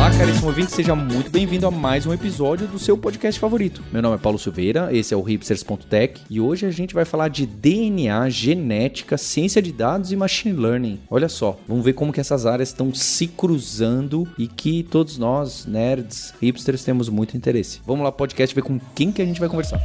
Olá, caríssimo ouvinte, seja muito bem-vindo a mais um episódio do seu podcast favorito. Meu nome é Paulo Silveira, esse é o hipsters.tech e hoje a gente vai falar de DNA, genética, ciência de dados e machine learning. Olha só, vamos ver como que essas áreas estão se cruzando e que todos nós, nerds, hipsters, temos muito interesse. Vamos lá, podcast, ver com quem que a gente vai conversar.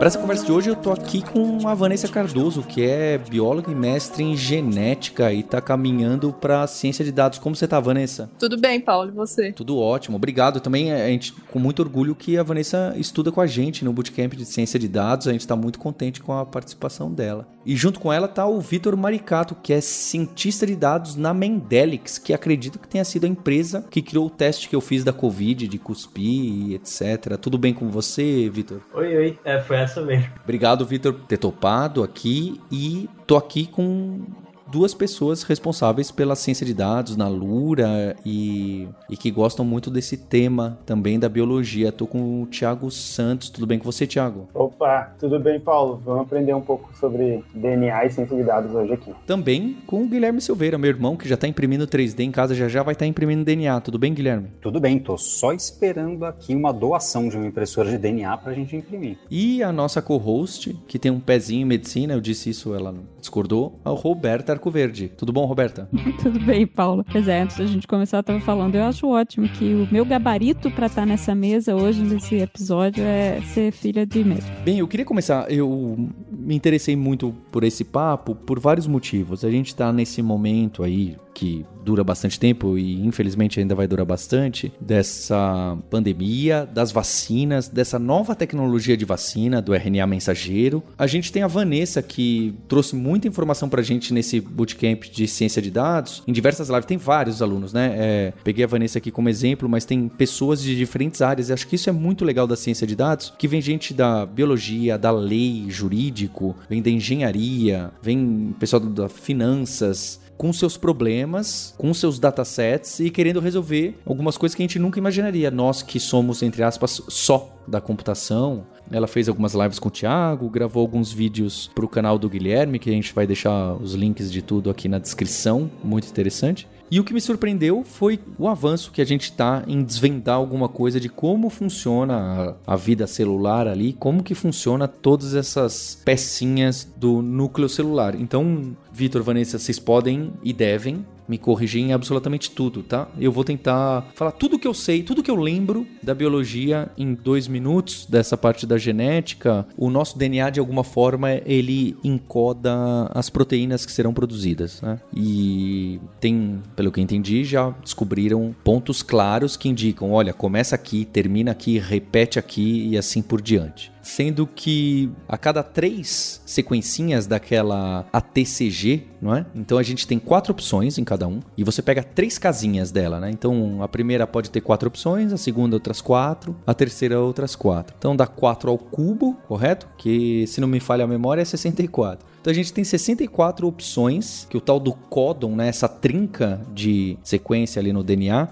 Para essa conversa de hoje, eu tô aqui com a Vanessa Cardoso, que é bióloga e mestre em genética e tá caminhando para ciência de dados. Como você tá, Vanessa? Tudo bem, Paulo, e você? Tudo ótimo. Obrigado. Também a gente com muito orgulho que a Vanessa estuda com a gente no bootcamp de ciência de dados. A gente tá muito contente com a participação dela. E junto com ela tá o Vitor Maricato, que é cientista de dados na Mendelix, que acredito que tenha sido a empresa que criou o teste que eu fiz da Covid, de cuspir e etc. Tudo bem com você, Vitor? Oi, oi. É, foi essa mesmo. Obrigado, Vitor, por ter topado aqui e tô aqui com duas pessoas responsáveis pela ciência de dados na Lura e, e que gostam muito desse tema também da biologia. Tô com o Thiago Santos. Tudo bem com você, Thiago? Opa, tudo bem, Paulo? Vamos aprender um pouco sobre DNA e ciência de dados hoje aqui. Também com o Guilherme Silveira, meu irmão, que já está imprimindo 3D em casa, já já vai estar tá imprimindo DNA. Tudo bem, Guilherme? Tudo bem, tô só esperando aqui uma doação de uma impressora de DNA para a gente imprimir. E a nossa co-host, que tem um pezinho em medicina, eu disse isso, ela discordou, a Roberta Arco Verde. Tudo bom, Roberta? Tudo bem, Paulo. Pois é, antes da gente começar, eu tava falando, eu acho ótimo que o meu gabarito para estar tá nessa mesa hoje, nesse episódio, é ser filha de médico. Bem, eu queria começar, eu me interessei muito por esse papo por vários motivos. A gente tá nesse momento aí que dura bastante tempo e infelizmente ainda vai durar bastante, dessa pandemia, das vacinas, dessa nova tecnologia de vacina, do RNA mensageiro. A gente tem a Vanessa que trouxe muita informação pra gente nesse bootcamp de ciência de dados, em diversas lives, tem vários alunos, né? É, peguei a Vanessa aqui como exemplo, mas tem pessoas de diferentes áreas, e acho que isso é muito legal da ciência de dados, que vem gente da biologia, da lei, jurídico, vem da engenharia, vem pessoal da finanças, com seus problemas, com seus datasets e querendo resolver algumas coisas que a gente nunca imaginaria. Nós que somos, entre aspas, só da computação. Ela fez algumas lives com o Thiago, gravou alguns vídeos para o canal do Guilherme, que a gente vai deixar os links de tudo aqui na descrição. Muito interessante. E o que me surpreendeu foi o avanço que a gente está em desvendar alguma coisa de como funciona a, a, vida celular ali, como que funciona todas essas pecinhas do núcleo celular. Então, Vitor, Vanessa, vocês podem e devem me corrigir em absolutamente tudo, tá? Eu vou tentar falar tudo que eu sei, tudo que eu lembro da biologia em dois minutos, dessa parte da genética. O nosso DNA, de alguma forma, ele encoda as proteínas que serão produzidas, né? E tem, pelo que entendi, já descobriram pontos claros que indicam, olha, começa aqui, termina aqui, repete aqui e assim por diante sendo que a cada três sequencinhas daquela ATCG, não é? Então a gente tem quatro opções em cada um e você pega três casinhas dela, né? Então a primeira pode ter quatro opções, a segunda outras quatro, a terceira outras quatro. Então dá quatro ao cubo, correto? Que se não me falha a memória é 64. Então a gente tem 64 opções, que o tal do códon, né, essa trinca de sequência ali no DNA,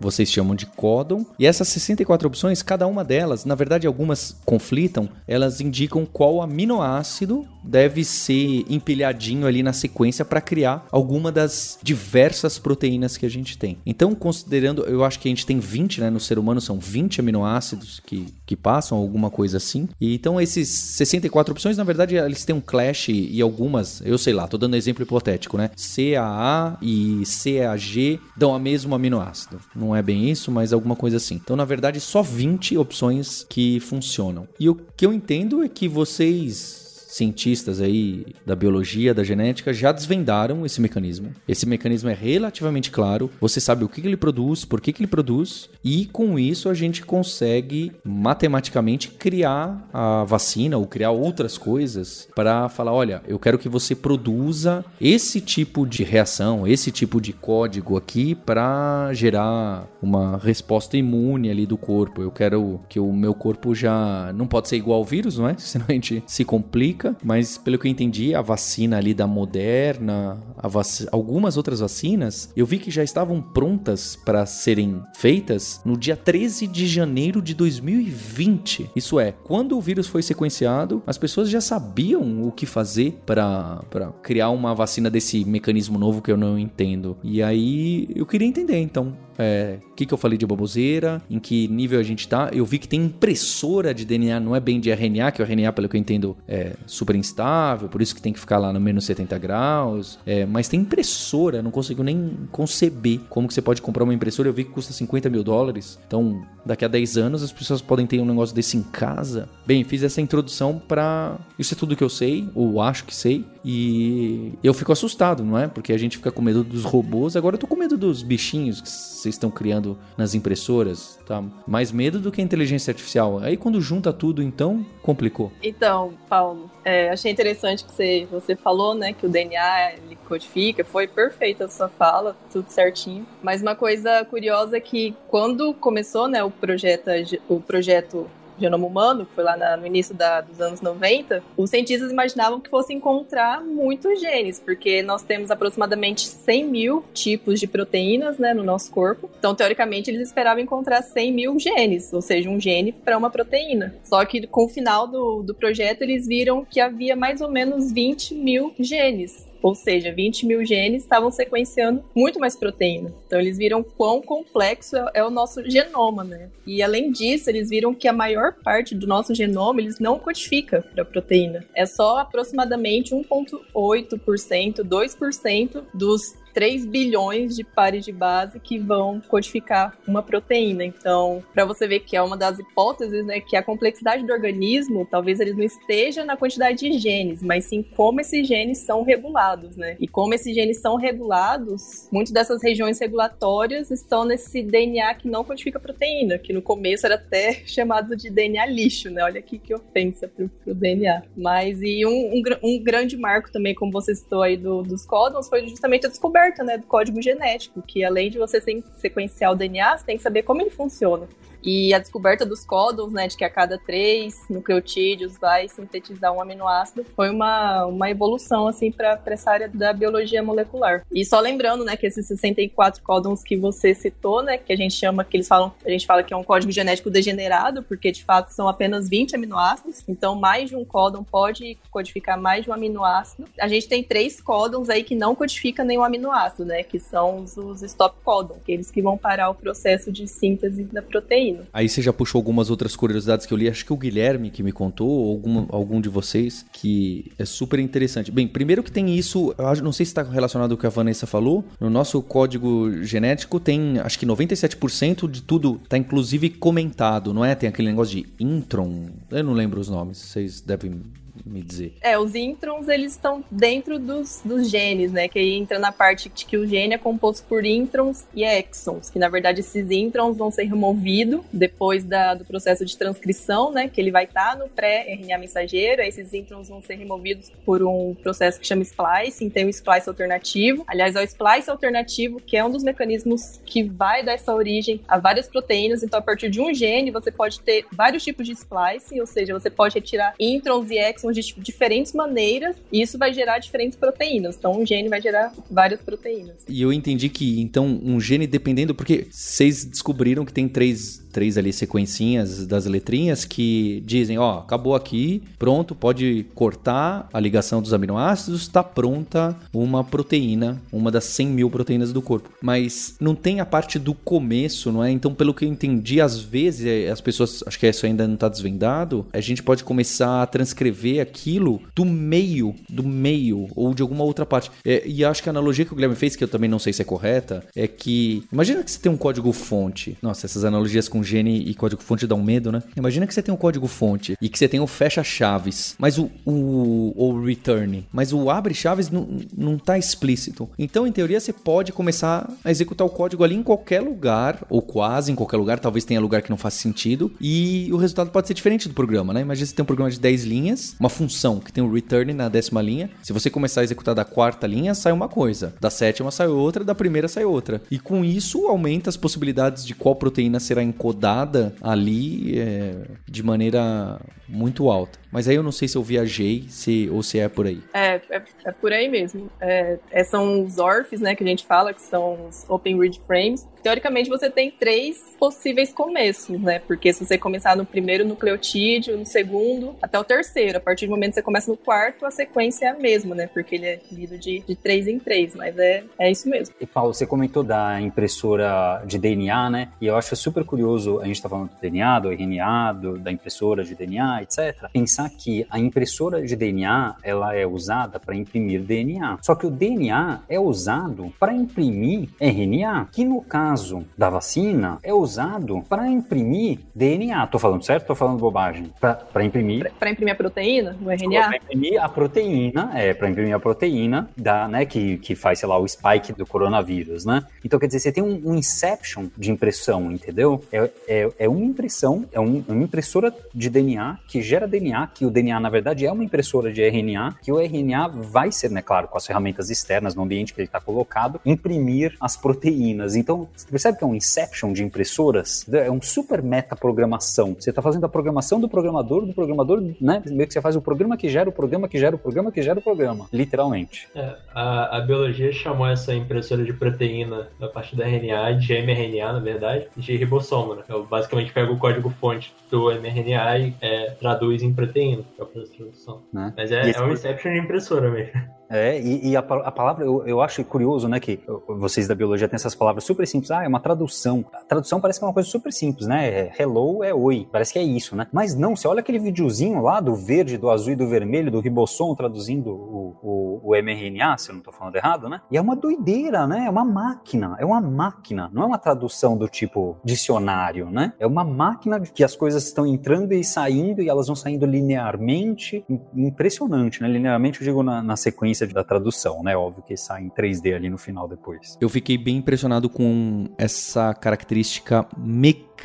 vocês chamam de códon. E essas 64 opções, cada uma delas, na verdade algumas conflitam, elas indicam qual aminoácido deve ser empilhadinho ali na sequência para criar alguma das diversas proteínas que a gente tem. Então, considerando, eu acho que a gente tem 20, né, no ser humano são 20 aminoácidos que, que passam, alguma coisa assim. E então esses 64 opções, na verdade, eles têm um clash e algumas, eu sei lá, tô dando exemplo hipotético, né? CAA e CAG dão a mesmo aminoácido. Não é bem isso, mas alguma coisa assim. Então, na verdade, só 20 opções que funcionam. E o que eu entendo é que vocês cientistas aí da biologia, da genética, já desvendaram esse mecanismo. Esse mecanismo é relativamente claro, você sabe o que, ele produz, por que, que ele produz, e com isso a gente consegue matematicamente criar a vacina ou criar outras coisas para falar: olha, eu quero que você produza esse tipo de reação, esse tipo de código aqui para gerar uma resposta imune ali do corpo. Eu quero que o meu corpo já não pode ser igual ao vírus, não é? Senão a gente se complica Mas pelo que eu entendi, a vacina ali da Moderna, vac... algumas outras vacinas, eu vi que já estavam prontas para serem feitas no dia 13 de janeiro de 2020. Isso é, quando o vírus foi sequenciado, as pessoas já sabiam o que fazer para criar uma vacina desse mecanismo novo que eu não entendo. E aí eu queria entender, então, é, o que, que eu falei de baboseira, em que nível a gente tá. Eu vi que tem impressora de DNA, não é bem de RNA, que o RNA, pelo que eu entendo, é super instável, por isso que tem que ficar lá no menos 70 graus. É, mas tem impressora, não consigo nem conceber como que você pode comprar uma impressora. Eu vi que custa 50 mil dólares. Então, daqui a 10 anos as pessoas podem ter um negócio desse em casa. Bem, fiz essa introdução para Isso é tudo que eu sei, ou acho que sei. E eu fico assustado, não é? Porque a gente fica com medo dos robôs, agora eu tô com medo dos bichinhos vocês estão criando nas impressoras, tá? Mais medo do que a inteligência artificial. Aí quando junta tudo, então, complicou. Então, Paulo, é, achei interessante que você, você falou, né, que o DNA ele codifica, foi perfeita a sua fala, tudo certinho. Mas uma coisa curiosa é que quando começou, né, o projeto, o projeto genoma humano, que foi lá na, no início da, dos anos 90, os cientistas imaginavam que fosse encontrar muitos genes, porque nós temos aproximadamente 100 mil tipos de proteínas né, no nosso corpo. Então, teoricamente, eles esperavam encontrar 100 mil genes, ou seja, um gene para uma proteína. Só que com o final do, do projeto, eles viram que havia mais ou menos 20 mil genes. Ou seja, 20 mil genes estavam sequenciando muito mais proteína. Então eles viram quão complexo é, é o nosso genoma, né? E além disso, eles viram que a maior parte do nosso genoma eles não codifica para proteína. É só aproximadamente 1,8%, 2% dos 3 bilhões de pares de base que vão codificar uma proteína. Então, para você ver que é uma das hipóteses, né, que a complexidade do organismo, talvez ele não esteja na quantidade de genes, mas sim como esses genes são regulados, né? E como esses genes são regulados, muitas dessas regiões regulatórias estão nesse DNA que não codifica proteína, que no começo era até chamado de DNA lixo, né? Olha aqui que ofensa pro, pro DNA. Mas e um, um, um, grande marco também, como você citou aí do, dos códons, foi justamente a descoberta descoberta né, do código genético, que além de você sequenciar o DNA, você tem que saber como ele funciona. E a descoberta dos códons, né, de que a cada três nucleotídeos vai sintetizar um aminoácido, foi uma, uma evolução, assim, para essa área da biologia molecular. E só lembrando, né, que esses 64 códons que você citou, né, que a gente chama, que eles falam, a gente fala que é um código genético degenerado, porque de fato são apenas 20 aminoácidos, então mais de um códon pode codificar mais de um aminoácido. A gente tem três códons aí que não codificam nenhum aminoácido, né, que são os, os stop códons, aqueles que vão parar o processo de síntese da proteína. Aí você já puxou algumas outras curiosidades que eu li, acho que o Guilherme que me contou, ou algum, algum de vocês, que é super interessante. Bem, primeiro que tem isso, eu não sei se está relacionado com o que a Vanessa falou, no nosso código genético tem, acho que 97% de tudo está inclusive comentado, não é? Tem aquele negócio de intron, eu não lembro os nomes, vocês devem me dizer. É, os introns, eles estão dentro dos, dos genes, né? Que aí entra na parte de que o gene é composto por introns e exons, que na verdade esses introns vão ser removidos depois da, do processo de transcrição, né? Que ele vai estar tá no pré-RNA mensageiro, aí esses introns vão ser removidos por um processo que chama splicing, tem o splice alternativo. Aliás, é o splice alternativo, que é um dos mecanismos que vai dar essa origem a várias proteínas. Então, a partir de um gene, você pode ter vários tipos de splicing, ou seja, você pode retirar introns e exons de diferentes maneiras e isso vai gerar diferentes proteínas. Então, um gene vai gerar várias proteínas. E eu entendi que, então, um gene dependendo, porque vocês descobriram que tem três três ali sequencinhas das letrinhas que dizem, ó, acabou aqui, pronto, pode cortar a ligação dos aminoácidos, está pronta uma proteína, uma das 100 mil proteínas do corpo. Mas não tem a parte do começo, não é? Então, pelo que eu entendi, às vezes é, as pessoas, acho que isso ainda não está desvendado, a gente pode começar a transcrever aquilo do meio, do meio ou de alguma outra parte. É, e acho que a analogia que o Guilherme fez, que eu também não sei se é correta, é que imagina que você tem um código fonte. Nossa, essas analogias com gene e código-fonte um medo, né? Imagina que você tem um código-fonte e que você tem o fecha-chaves, mas o, o, o return, mas o abre-chaves não, não tá explícito. Então, em teoria, você pode começar a executar o código ali em qualquer lugar, ou quase em qualquer lugar, talvez tenha lugar que não faça sentido, e o resultado pode ser diferente do programa, né? Imagina você tem um programa de 10 linhas, uma função que tem o return na décima linha. Se você começar a executar da quarta linha, sai uma coisa, da sétima sai outra, da primeira sai outra. E com isso, aumenta as possibilidades de qual proteína será encodada ali é, de maneira muito alta. Mas aí eu não sei se eu viajei se, ou se é por aí. É, é, é por aí mesmo. É, é, são os ORFs, né, que a gente fala, que são os Open Read Frames. Teoricamente, você tem três possíveis começos, né? Porque se você começar no primeiro nucleotídeo, no segundo, até o terceiro. A partir do momento que você começa no quarto, a sequência é a mesma, né? Porque ele é lido de, de três em três, mas é, é isso mesmo. E Paulo, você comentou da impressora de DNA, né? E eu acho super curioso, a gente tá falando do DNA, do RNA, do, da impressora de DNA, etc. Pensar que a impressora de DNA, ela é usada para imprimir DNA. Só que o DNA é usado para imprimir RNA, que no caso da vacina é usado para imprimir DNA. Tô falando certo? Tô falando bobagem. Para imprimir. Para imprimir a proteína, o RNA? Para imprimir a proteína, é, para imprimir a proteína da, né, que, que faz, sei lá, o spike do coronavírus, né? Então, quer dizer, você tem um, um inception de impressão, entendeu? É, é, é uma impressão, é um, uma impressora de DNA que gera DNA, que o DNA, na verdade, é uma impressora de RNA, que o RNA vai ser, né, claro, com as ferramentas externas no ambiente que ele está colocado, imprimir as proteínas. Então, você percebe que é um inception de impressoras? É um super metaprogramação. Você está fazendo a programação do programador, do programador, né? Meio que você faz o programa que gera o programa que gera o programa que gera o programa, literalmente. É, a, a biologia chamou essa impressora de proteína da parte da RNA, de mRNA, na verdade, de ribossomo, né? Eu basicamente pego o código-fonte do mRNA e é, traduz em proteína, que é a tradução. Né? Mas é, é um Inception de impressora mesmo. É, e, e a, a, palavra, eu, eu, acho curioso, né, que vocês da biologia têm essas palavras super simples. Ah, é uma tradução. A tradução parece que é uma coisa super simples, né? É, hello é oi. Parece que é isso, né? Mas não, você olha aquele videozinho lá do verde, do azul e do vermelho, do ribossomo traduzindo o, o, o mRNA, se eu não tô falando errado, né? E é uma doideira, né? É uma máquina. É uma máquina. Não é uma tradução do tipo dicionário, né? É uma máquina que as coisas estão entrando e saindo e elas vão saindo linearmente. Impressionante, né? Linearmente, eu digo na, na sequência da tradução, né? Óbvio que sai em 3D ali no final depois. Eu fiquei bem impressionado com essa característica mecânica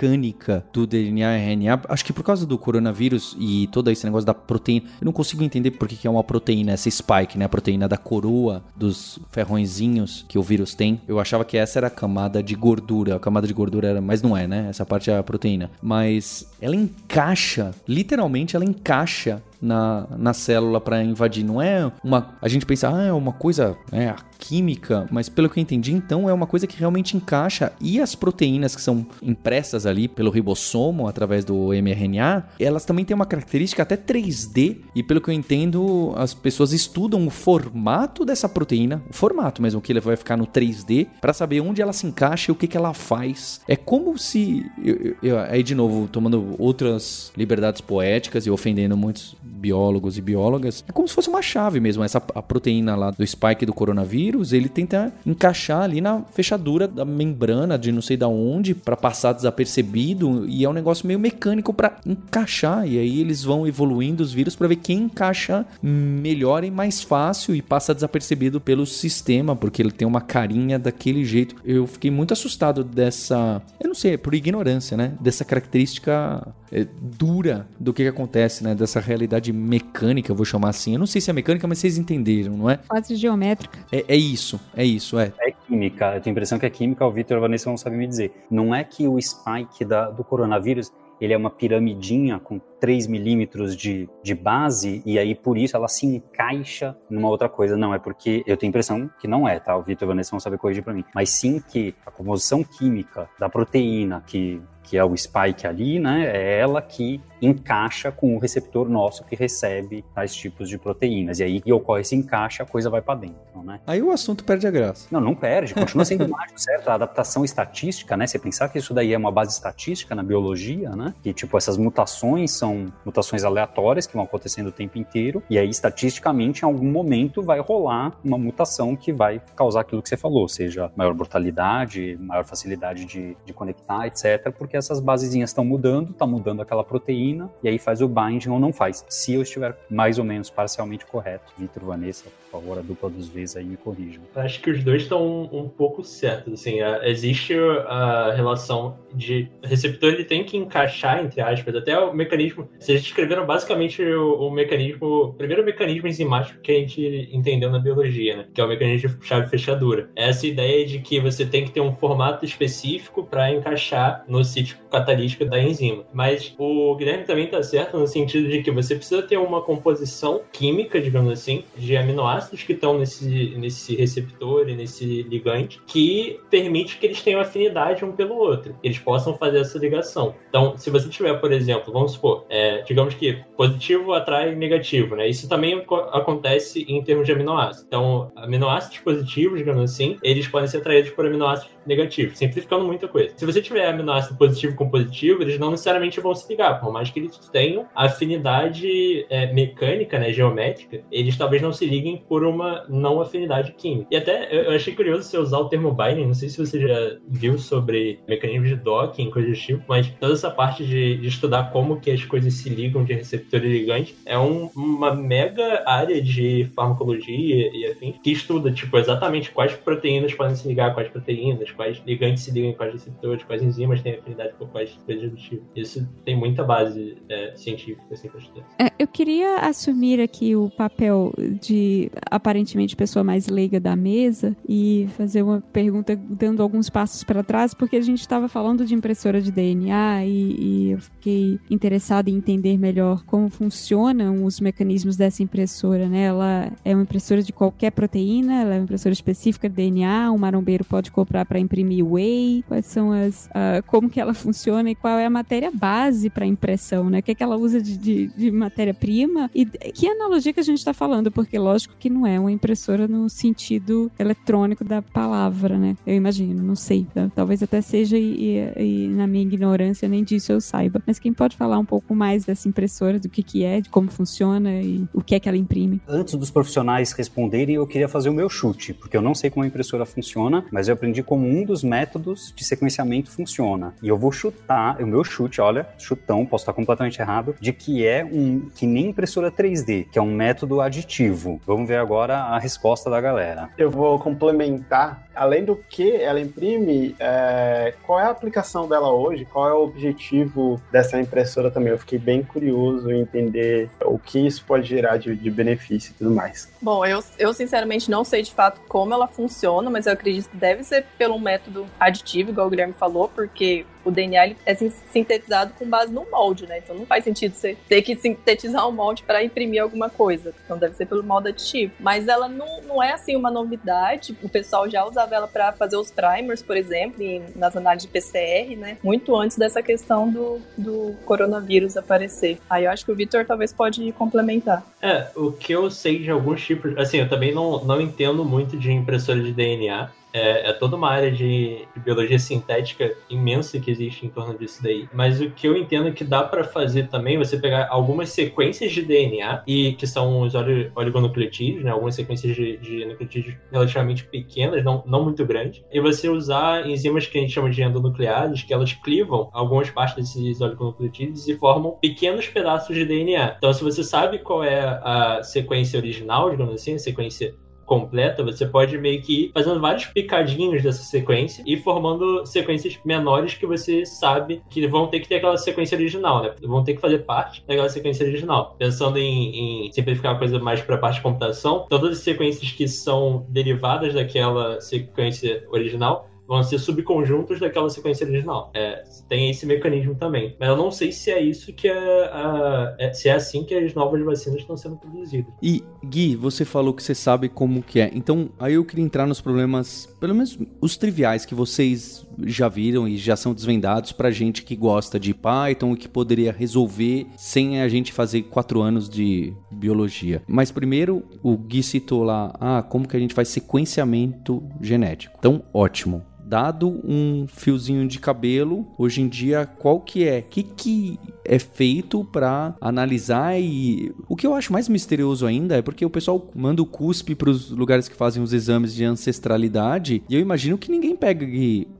do DNA RNA. Acho que por causa do coronavírus e todo esse negócio da proteína, eu não consigo entender por que é uma proteína, essa spike, né? A proteína da coroa dos ferrõezinhos que o vírus tem. Eu achava que essa era a camada de gordura. A camada de gordura era, mas não é, né? Essa parte é a proteína. Mas ela encaixa, literalmente ela encaixa na, na célula para invadir. Não é uma. A gente pensa, ah, é uma coisa é, química, mas pelo que eu entendi, então é uma coisa que realmente encaixa. E as proteínas que são impressas ali pelo ribossomo através do mRNA, elas também têm uma característica até 3D. E pelo que eu entendo, as pessoas estudam o formato dessa proteína, o formato mesmo, que ele vai ficar no 3D, para saber onde ela se encaixa e o que, que ela faz. É como se. Eu, eu, aí, de novo, tomando outras liberdades poéticas e ofendendo muitos biólogos e biólogas, é como se fosse uma chave mesmo. Essa a proteína lá do spike do coronavírus, ele tenta encaixar ali na fechadura da membrana de não sei da onde para passar desapercebido e é um negócio meio mecânico para encaixar e aí eles vão evoluindo os vírus para ver quem encaixa melhor e mais fácil e passa desapercebido pelo sistema, porque ele tem uma carinha daquele jeito. Eu fiquei muito assustado dessa, eu não sei, por ignorância, né? Dessa característica é, dura do que, que acontece, né? Dessa realidade mecânica, eu vou chamar assim. Eu não sei se é mecânica, mas vocês entenderam, não é? Quase geométrica. É, é isso, é isso, é. É química. Eu tenho a impressão que é química, o Vitor e a Vanessa não sabem me dizer. Não é que o spike da, do coronavírus ele é uma piramidinha com 3 milímetros de, de base, e aí por isso ela se encaixa numa outra coisa. Não, é porque eu tenho a impressão que não é, tá? O Vitor e a Vanessa vão saber corrigir para mim. Mas sim que a composição química da proteína que que é o spike ali, né? É ela que encaixa com o receptor nosso que recebe tais tipos de proteínas. E aí que ocorre esse encaixe, a coisa vai para dentro, né? Aí o assunto perde a graça. Não, não perde, continua sendo mágico, certo? A adaptação estatística, né? Você pensar que isso daí é uma base estatística na biologia, né? Que tipo essas mutações são mutações aleatórias que vão acontecendo o tempo inteiro e aí estatisticamente em algum momento vai rolar uma mutação que vai causar aquilo que você falou, seja maior mortalidade, maior facilidade de, de conectar, etc. Porque essas basezinhas estão mudando, está mudando aquela proteína, e aí faz o binding ou não faz. Se eu estiver mais ou menos parcialmente correto. Vitor, Vanessa, por favor, a dupla dos vezes aí me corrijam. Acho que os dois estão um, um pouco certos. Assim, a, existe a relação de receptor, ele tem que encaixar, entre aspas, até o mecanismo mecanismo. Vocês descreveram basicamente o, o mecanismo, o primeiro mecanismo enzimático que a gente entendeu na biologia, né? Que é o mecanismo de chave-fechadura. Essa ideia de que você tem que ter um formato específico para encaixar no sítio catalítico da enzima. Mas o Guilherme também está certo no sentido de que você precisa ter uma composição química, digamos assim, de aminoácidos que estão nesse, nesse receptor e nesse ligante, que permite que eles tenham afinidade um pelo outro, eles possam fazer essa ligação. Então, se você tiver, por exemplo, vamos supor, é, digamos que positivo atrai negativo, né? Isso também acontece em termos de aminoácidos. Então, aminoácidos positivos, digamos assim, eles podem ser atraídos por aminoácidos negativos, simplificando muita coisa. Se você tiver aminoácido positivo com positivo, eles não necessariamente vão se ligar, por mais que eles tenham afinidade é, mecânica, né, geométrica, eles talvez não se liguem por uma não afinidade química. E até eu achei curioso você usar o termo binding, não sei se você já viu sobre mecanismos de docking, coisas do tipo, mas toda essa parte de, de estudar como que as coisas se ligam de receptor ligante é um, uma mega área de farmacologia e afim que estuda, tipo, exatamente quais proteínas podem se ligar, quais proteínas, quais ligantes se ligam quais receptores, quais enzimas têm afinidade com quais coisas do tipo. Isso tem muita base é, científica, assim, pra estudar. É, eu queria assumir aqui o papel de, aparentemente, pessoa mais leiga da mesa e fazer uma pergunta dando alguns passos para trás, porque a gente estava falando de impressora de DNA e, e eu fiquei interessada em entender melhor como funcionam os mecanismos dessa impressora, né? Ela é uma impressora de qualquer proteína, ela é uma impressora específica de DNA, um marombeiro pode comprar para imprimir whey, quais são as, uh, como que ela funciona e qual é a matéria base para impressão, né? O que, é que ela usa de, de, de matéria-prima e que analogia que a gente está falando, porque lógico que não é uma impressora no sentido eletrônico da palavra, né? Eu imagino, não sei, talvez até seja e, e, e, na minha ignorância nem disso eu saiba. Mas quem pode falar um pouco mais dessa impressora, do que que é, de como funciona e o que é que ela imprime? Antes dos profissionais responderem, eu queria fazer o meu chute, porque eu não sei como a impressora funciona, mas eu aprendi como um dos métodos de sequenciamento funciona. E eu vou chutar, o meu chute, olha, chutão, posso estar completamente errado, de que é um que nem impressora 3D, que é um método aditivo. Vamos ver agora a resposta da galera. Eu vou complementar além do que ela imprime, é, qual é a aplicação dela hoje? Qual é o objetivo dessa impressora também? Eu fiquei bem curioso em entender o que isso pode gerar de, de benefício e tudo mais. Bom, eu, eu sinceramente não sei de fato como ela funciona, mas eu acredito que deve ser pelo método aditivo, igual o Guilherme falou, porque o DNA é sintetizado com base no molde, né? Então não faz sentido você ter que sintetizar um molde para imprimir alguma coisa. Então deve ser pelo molde aditivo. Mas ela não, não é assim uma novidade. O pessoal já usava ela para fazer os primers, por exemplo, nas análises de PCR, né? Muito antes dessa questão do, do coronavírus aparecer. Aí eu acho que o Victor talvez pode complementar. É, o que eu sei de alguns tipos, assim, eu também não, não entendo muito de impressora de DNA, é, é, toda uma área de, de, biologia sintética imensa que existe em torno disso daí. Mas o que eu entendo é que dá para fazer também, você pegar algumas sequências de DNA, e que são os oligonucleotídeos, né, algumas sequências de, de nucleotídeos relativamente pequenas, não, não muito grandes, e você usar enzimas que a gente chama de endonucleases, que elas clivam algumas partes desses oligonucleotídeos e formam pequenos pedaços de DNA. Então, se você sabe qual é a sequência original, digamos assim, a sequência completa, você pode meio que ir fazendo vários picadinhos dessa sequência e formando sequências menores que você sabe que vão ter que ter aquela sequência original, né? Vão ter que fazer parte daquela sequência original. Pensando em, em simplificar a coisa mais para a parte de computação, todas as sequências que são derivadas daquela sequência original vão ser subconjuntos daquela sequência original. É, tem esse mecanismo também. Mas eu não sei se é isso que é, a, é, se é assim que as novas vacinas estão sendo produzidas. E Gui, você falou que você sabe como que é. Então, aí eu queria entrar nos problemas, pelo menos os triviais que vocês já viram e já são desvendados pra gente que gosta de Python e que poderia resolver sem a gente fazer quatro anos de biologia. Mas primeiro, o Gui citou lá, ah, como que a gente faz sequenciamento genético. Então, ótimo dado um fiozinho de cabelo, hoje em dia qual que é? O que que é feito para analisar e o que eu acho mais misterioso ainda é porque o pessoal manda o cuspe para os lugares que fazem os exames de ancestralidade e eu imagino que ninguém pega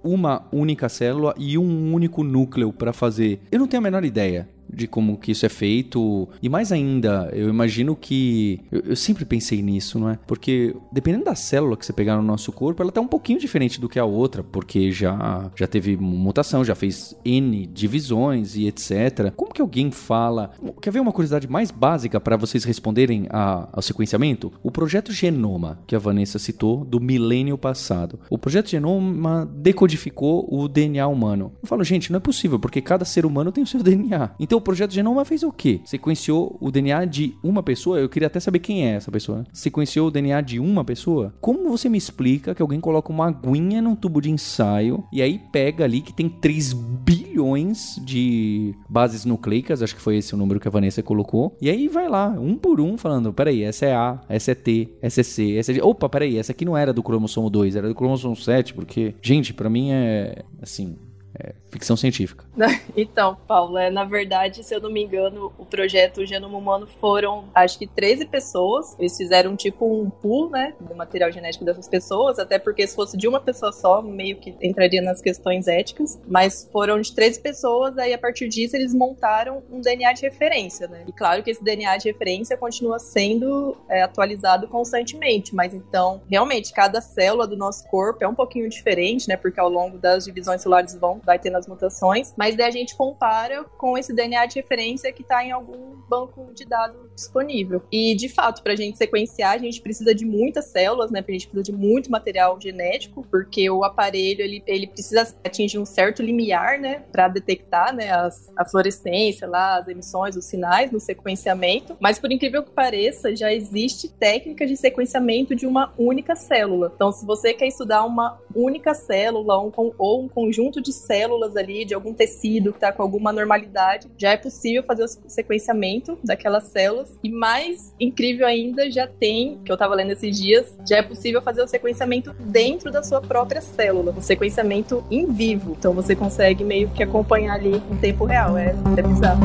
uma única célula e um único núcleo para fazer. Eu não tenho a menor ideia de como que isso é feito. E mais ainda, eu imagino que. Eu, eu, sempre pensei nisso, não é? Porque dependendo da célula que você pegar no nosso corpo, ela tá um pouquinho diferente do que a outra, porque já, já teve mutação, já fez N divisões e etc. Como que alguém fala. Quer ver uma curiosidade mais básica para vocês responderem a, ao sequenciamento? O projeto Genoma, que a Vanessa citou, do milênio passado. O projeto Genoma decodificou o DNA humano. Eu falo, gente, não é possível, porque cada ser humano tem o seu DNA. Então o projeto Genoma fez o quê? Sequenciou o DNA de uma pessoa. Eu queria até saber quem é essa pessoa. Né? Sequenciou o DNA de uma pessoa. Como você me explica que alguém coloca uma aguinha num tubo de ensaio e aí pega ali que tem 3 bilhões de bases nucleicas, acho que foi esse o número que a Vanessa colocou, e aí vai lá, um por um, falando: peraí, essa é A, essa é T, essa é C, essa é G. Opa, peraí, essa aqui não era do cromossomo 2, era do cromossomo 7, porque, gente, para mim é assim é, ficção científica. Então, Paulo, é, na verdade, se eu não me engano, o projeto Genoma Humano foram, acho que 13 pessoas. Eles fizeram tipo um pool, né, do material genético dessas pessoas, até porque se fosse de uma pessoa só, meio que entraria nas questões éticas. Mas foram de 13 pessoas, aí a partir disso eles montaram um DNA de referência, né? E claro que esse DNA de referência continua sendo é, atualizado constantemente, mas então, realmente, cada célula do nosso corpo é um pouquinho diferente, né? Porque ao longo das divisões celulares vão vai tendo as mutações, mas daí a gente compara com esse DNA de referência que está em algum banco de dados disponível. E, de fato, para a gente sequenciar, a gente precisa de muitas células, né? A gente precisa de muito material genético, porque o aparelho, ele, ele precisa atingir um certo limiar, né? Para detectar, né? As, a fluorescência lá, as emissões, os sinais no sequenciamento. Mas, por incrível que pareça, já existe técnica de sequenciamento de uma única célula. Então, se você quer estudar uma única célula um, ou um conjunto de células, células ali de algum tecido que está com alguma normalidade, já é possível fazer o sequenciamento daquelas células. E mais incrível ainda, já tem, que eu estava lendo esses dias, já é possível fazer o sequenciamento dentro da sua própria célula, o sequenciamento em vivo. Então você consegue meio que acompanhar ali em tempo real. É, é bizarro.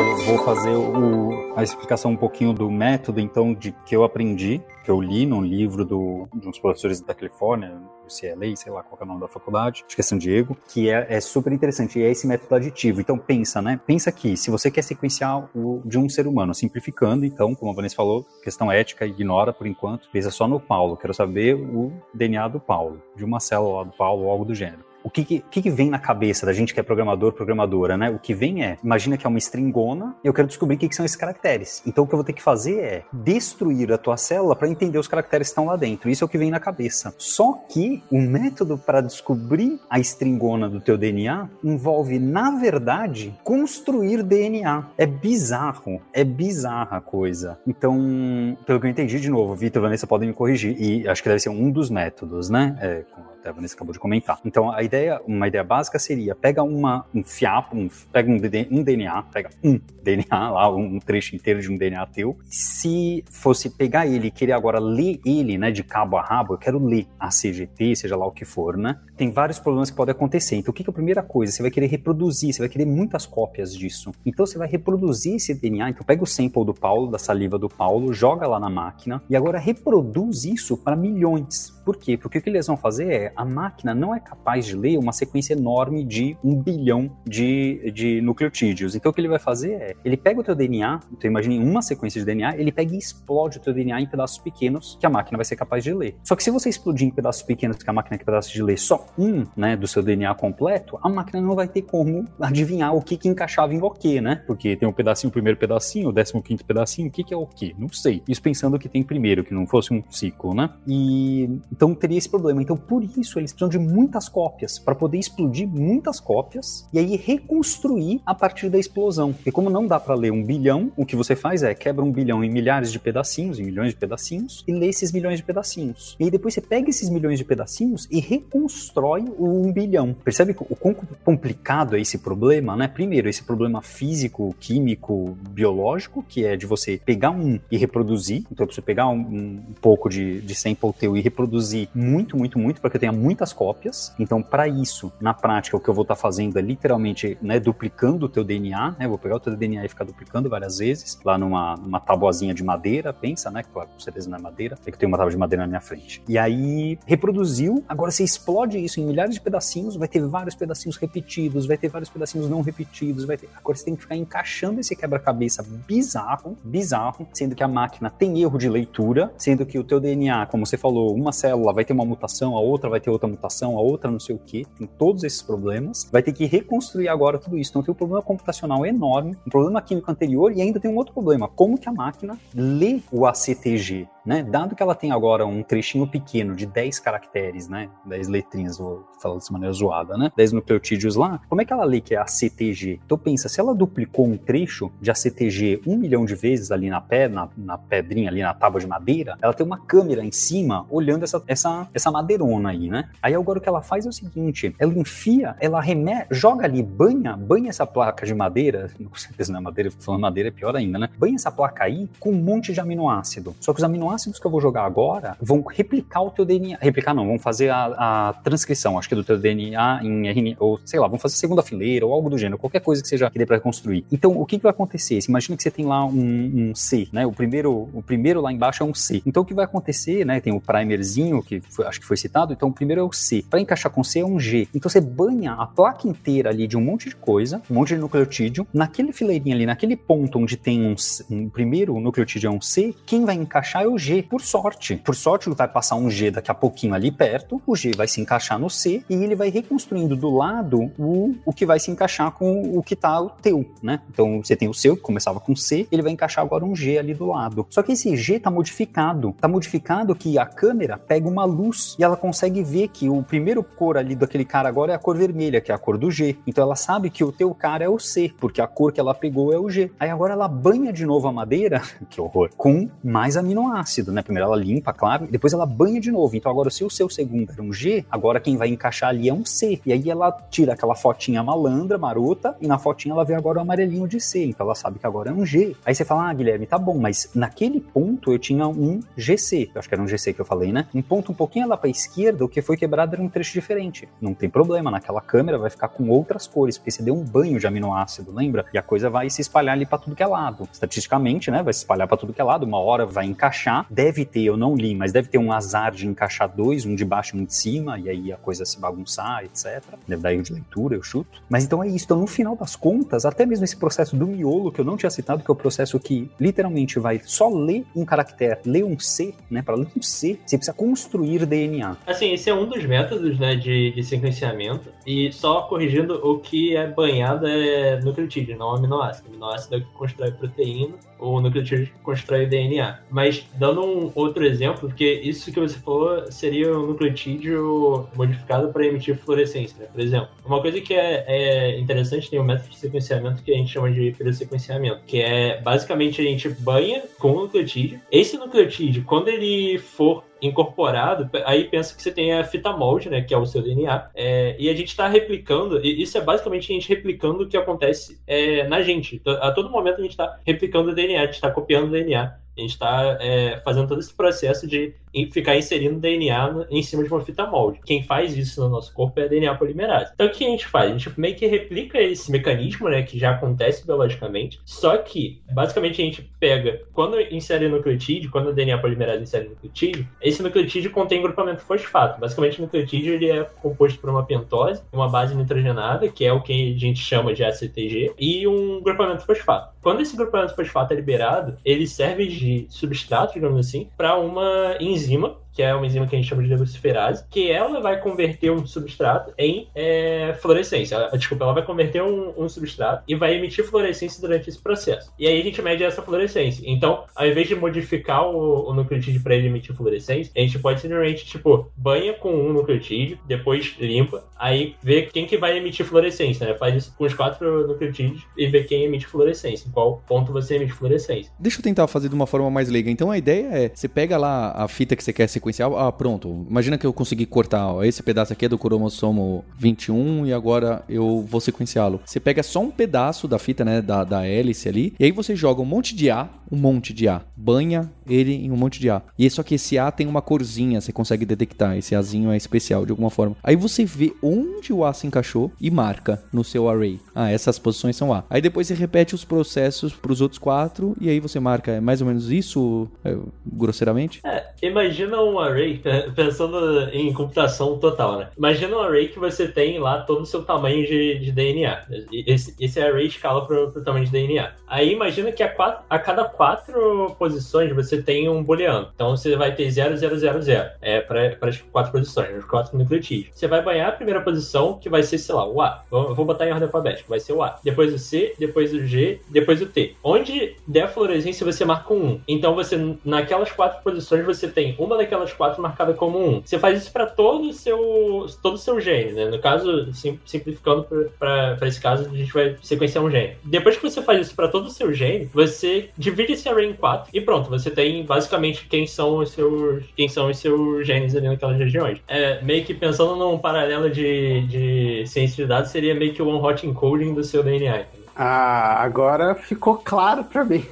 Vou fazer o, a explicação um pouquinho do método, então, de que eu aprendi, que eu li num livro do, de uns professores da Califórnia, do CLA, sei lá qual é o nome da faculdade, acho que é São Diego, que é, é super interessante, e é esse método aditivo. Então, pensa, né? Pensa que se você quer sequenciar o de um ser humano, simplificando, então, como a Vanessa falou, questão ética, ignora por enquanto, pensa só no Paulo, quero saber o DNA do Paulo, de uma célula do Paulo ou algo do gênero o que, que, que, vem na cabeça da gente que é programador, programadora, né? O que vem é, imagina que é uma stringona eu quero descobrir o que, que são esses caracteres. Então o que eu vou ter que fazer é destruir a tua célula para entender os caracteres que estão lá dentro. Isso é o que vem na cabeça. Só que o método para descobrir a stringona do teu DNA envolve, na verdade, construir DNA. É bizarro. É bizarra a coisa. Então, pelo que eu entendi, de novo, Vitor e Vanessa podem me corrigir, e acho que deve ser um dos métodos, né? É, a Vanessa acabou de comentar. Então, a ideia, uma ideia básica seria, pega uma, um fiapo, um, pega um, um DNA, pega um DNA lá, um trecho inteiro de um DNA teu. Se fosse pegar ele e querer agora ler ele, né, de cabo a rabo, eu quero ler a CGT, seja lá o que for, né? Tem vários problemas que podem acontecer. Então, o que, que é a primeira coisa? Você vai querer reproduzir, você vai querer muitas cópias disso. Então, você vai reproduzir esse DNA. Então, pega o sample do Paulo, da saliva do Paulo, joga lá na máquina e agora reproduz isso para milhões. Por quê? Porque o que eles vão fazer é a máquina não é capaz de ler uma sequência enorme de um bilhão de, de nucleotídeos. Então o que ele vai fazer é, ele pega o teu DNA, então imagine uma sequência de DNA, ele pega e explode o teu DNA em pedaços pequenos que a máquina vai ser capaz de ler. Só que se você explodir em pedaços pequenos que a máquina é capaz de ler só um, né, do seu DNA completo, a máquina não vai ter como adivinhar o que que encaixava em o que, né? Porque tem um pedacinho, o primeiro pedacinho, o décimo quinto pedacinho, o que que é o que? Não sei. Isso pensando que tem primeiro, que não fosse um ciclo, né? E então teria esse problema. Então por isso eles precisam de muitas cópias para poder explodir muitas cópias e aí reconstruir a partir da explosão. E como não dá para ler um bilhão, o que você faz é quebra um bilhão em milhares de pedacinhos, em milhões de pedacinhos, e lê esses milhões de pedacinhos. E aí depois você pega esses milhões de pedacinhos e reconstrói o um bilhão. Percebe o quão complicado é esse problema, né? Primeiro, esse problema físico, químico, biológico, que é de você pegar um e reproduzir. Então, você pegar um, um pouco de, de sample teu e reproduzir muito, muito, muito, para que eu tenha tenha muitas cópias. Então, para isso, na prática, o que eu vou estar tá fazendo é literalmente né, duplicando o teu DNA, né? vou pegar o teu DNA e ficar duplicando várias vezes, lá numa, numa tabuazinha de madeira, pensa, né? Claro, com certeza não é madeira, é que tem uma tábua de madeira na minha frente. E aí, reproduziu, agora você explode isso em milhares de pedacinhos, vai ter vários pedacinhos repetidos, vai ter vários pedacinhos não repetidos, vai ter... Agora você tem que ficar encaixando esse quebra-cabeça bizarro, bizarro, sendo que a máquina tem erro de leitura, sendo que o teu DNA, como você falou, uma célula vai ter uma mutação, a outra vai ter outra mutação, a outra não sei o que, tem todos esses problemas, vai ter que reconstruir agora tudo isso. Então tem um problema computacional enorme, um problema químico anterior e ainda tem um outro problema, como que a máquina lê o ACTG, né? Dado que ela tem agora um trechinho pequeno de 10 caracteres, né? 10 letrinhas, vou falar dessa maneira zoada, né? 10 nucleotídeos lá, como é que ela lê que é ACTG? Então pensa, se ela duplicou um trecho de ACTG um milhão de vezes ali na pedra, na, na pedrinha ali na tábua de madeira, ela tem uma câmera em cima olhando essa, essa, essa madeirona aí, né? Aí agora o que ela faz é o seguinte, ela enfia, ela remete, joga ali, banha, banha essa placa de madeira, com certeza não é madeira, falando madeira é pior ainda, né? Banha essa placa aí com um monte de aminoácido. Só que os aminoácidos que eu vou jogar agora vão replicar o teu DNA. Replicar não, vão fazer a, a transcrição, acho que do teu DNA em RNA, ou sei lá, vão fazer segunda fileira ou algo do gênero, qualquer coisa que seja que dê para construir. Então, o que, que vai acontecer? Imagina que você tem lá um, um, C, né? O primeiro, o primeiro lá embaixo é um C. Então, o que vai acontecer, né? Tem o primerzinho, que foi, acho que foi citado, então primeiro é o C. Para encaixar com C é um G. Então, você banha a placa inteira ali de um monte de coisa, um monte de nucleotídeo, naquele fileirinho ali, naquele ponto onde tem um, um primeiro nucleotídeo é um C, quem vai encaixar é o G, por sorte. Por sorte, vai passar um G daqui a pouquinho ali perto, o G vai se encaixar no C e ele vai reconstruindo do lado o, o que vai se encaixar com o que tá o teu, né? Então você tem o seu, que começava com C, ele vai encaixar agora um G ali do lado. Só que esse G tá modificado. Tá modificado que a câmera pega uma luz e ela consegue ver que o primeiro cor ali daquele cara agora é a cor vermelha, que é a cor do G. Então ela sabe que o teu cara é o C, porque a cor que ela pegou é o G. Aí agora ela banha de novo a madeira, que horror, com mais aminoácido, né? Primeiro ela limpa, claro, depois ela banha de novo. Então agora se o seu segundo era um G, agora quem vai encaixar ali é um C. E aí ela tira aquela fotinha malandra, marota, e na fotinha ela vê agora o amarelinho de C. Então ela sabe que agora é um G. Aí você fala, ah, Guilherme, tá bom, mas naquele ponto eu tinha um GC. Eu acho que era um GC que eu falei, né? Um ponto um pouquinho lá pra esquerda, o que foi quebrado era um trecho diferente. Não tem problema, naquela câmera vai ficar com outras cores, porque você deu um banho de aminoácido, lembra? E a coisa vai se espalhar ali para tudo que é lado. Estatisticamente, né? Vai se espalhar para tudo que é lado. Uma hora vai encaixar, deve ter, eu não li, mas deve ter um azar de encaixar dois, um de baixo e um de cima, e aí a coisa se bagunçar, etc. Deve dar erro de leitura, eu chuto. Mas então é isso. Então, no final das contas, até mesmo esse processo do miolo, que eu não tinha citado, que é o processo que literalmente vai só ler um caractere, ler um C, né? Para ler um C, você precisa construir DNA. Assim, esse é um dos métodos, né, de, de sequenciamento. E só corrigindo, o que é banhado é nucleotídeo, não aminoácido. Aminoácido é o que constrói proteína o nucleotídeo constrói o DNA. Mas dando um outro exemplo, porque isso que você falou seria um nucleotídeo modificado para emitir fluorescência, né? por exemplo. Uma coisa que é, é, interessante tem um método de sequenciamento que a gente chama de sequenciamento, que é basicamente a gente banha com o nucleotídeo. Esse nucleotídeo, quando ele for incorporado, aí pensa que você tem a fita molde, né, que é o seu DNA, é, e a gente está replicando, e isso é basicamente a gente replicando o que acontece é, na gente. A todo momento a gente está replicando o DNA, a gente está copiando o DNA. A gente está é, fazendo todo esse processo de ficar inserindo DNA em cima de uma fita molde. Quem faz isso no nosso corpo é a DNA polimerase. Então o que a gente faz? A gente meio que replica esse mecanismo, né, que já acontece biologicamente, só que basicamente a gente pega, quando insere nucleotídeo, quando a DNA polimerase insere nucleotídeo, esse nucleotídeo contém grupamento fosfato. Basicamente o nucleotídeo ele é composto por uma pentose, uma base nitrogenada, que é o que a gente chama de ACTG, e um grupamento fosfato. Quando esse grupamento fosfato é liberado, ele serve de substrato, digamos assim, para uma enzima que é uma enzima que a gente chama de luciferase, que ela vai converter um substrato em é, fluorescência. Desculpa, ela vai converter um, um, substrato e vai emitir fluorescência durante esse processo. E aí a gente mede essa fluorescência. Então, ao invés de modificar o, o nucleotídeo para ele emitir fluorescência, a gente pode simplesmente, tipo, banha com um nucleotídeo, depois limpa, aí vê quem que vai emitir fluorescência, né? Faz isso com os quatro nucleotídeos e vê quem emite fluorescência, em qual ponto você emite fluorescência. Deixa eu tentar fazer de uma forma mais leiga. Então a ideia é, você pega lá a fita que você quer sequenciar, ah, pronto, imagina que eu consegui cortar, ó, esse pedaço aqui é do cromossomo 21 e agora eu vou sequenciá-lo. Você pega só um pedaço da fita, né, da, da hélice ali, e aí você joga um monte de A, um monte de A. Banha ele em um monte de A. E só que esse A tem uma corzinha, você consegue detectar. Esse Azinho é especial de alguma forma. Aí você vê onde o A se encaixou e marca no seu array. Ah, essas posições são A. Aí depois você repete os processos para os outros quatro e aí você marca. É mais ou menos isso, é, grosseiramente? É, imagina um array, pensando em computação total, né? Imagina um array que você tem lá todo o seu tamanho de, de DNA. Esse, esse array escala para o tamanho de DNA. Aí imagina que a, quatro, a cada quatro posições você tem um booleano. Então você vai ter 0, 0, 0, 0. É para as quatro posições, os quatro nucleotídeos. Você vai banhar a primeira posição, que vai ser, sei lá, o A. Eu vou botar em ordem alfabética. Vai ser o A. Depois o C, depois o G, depois o T. Onde der fluorescência, você marca um 1. Então você, naquelas quatro posições, você tem uma daquelas quatro marcada como 1. Você faz isso para todo o seu, todo o seu gene, né? No caso, sim, simplificando para esse caso, a gente vai sequenciar um gene. Depois que você faz isso para todo o seu gene, você divide esse array em quatro e pronto, você tem basicamente quem são os seus, quem são os seus genes ali naquelas regiões. É, meio que pensando num paralelo de, de ciência de dados, seria meio que o one-hot encoding do seu DNA. Ah, agora ficou claro para mim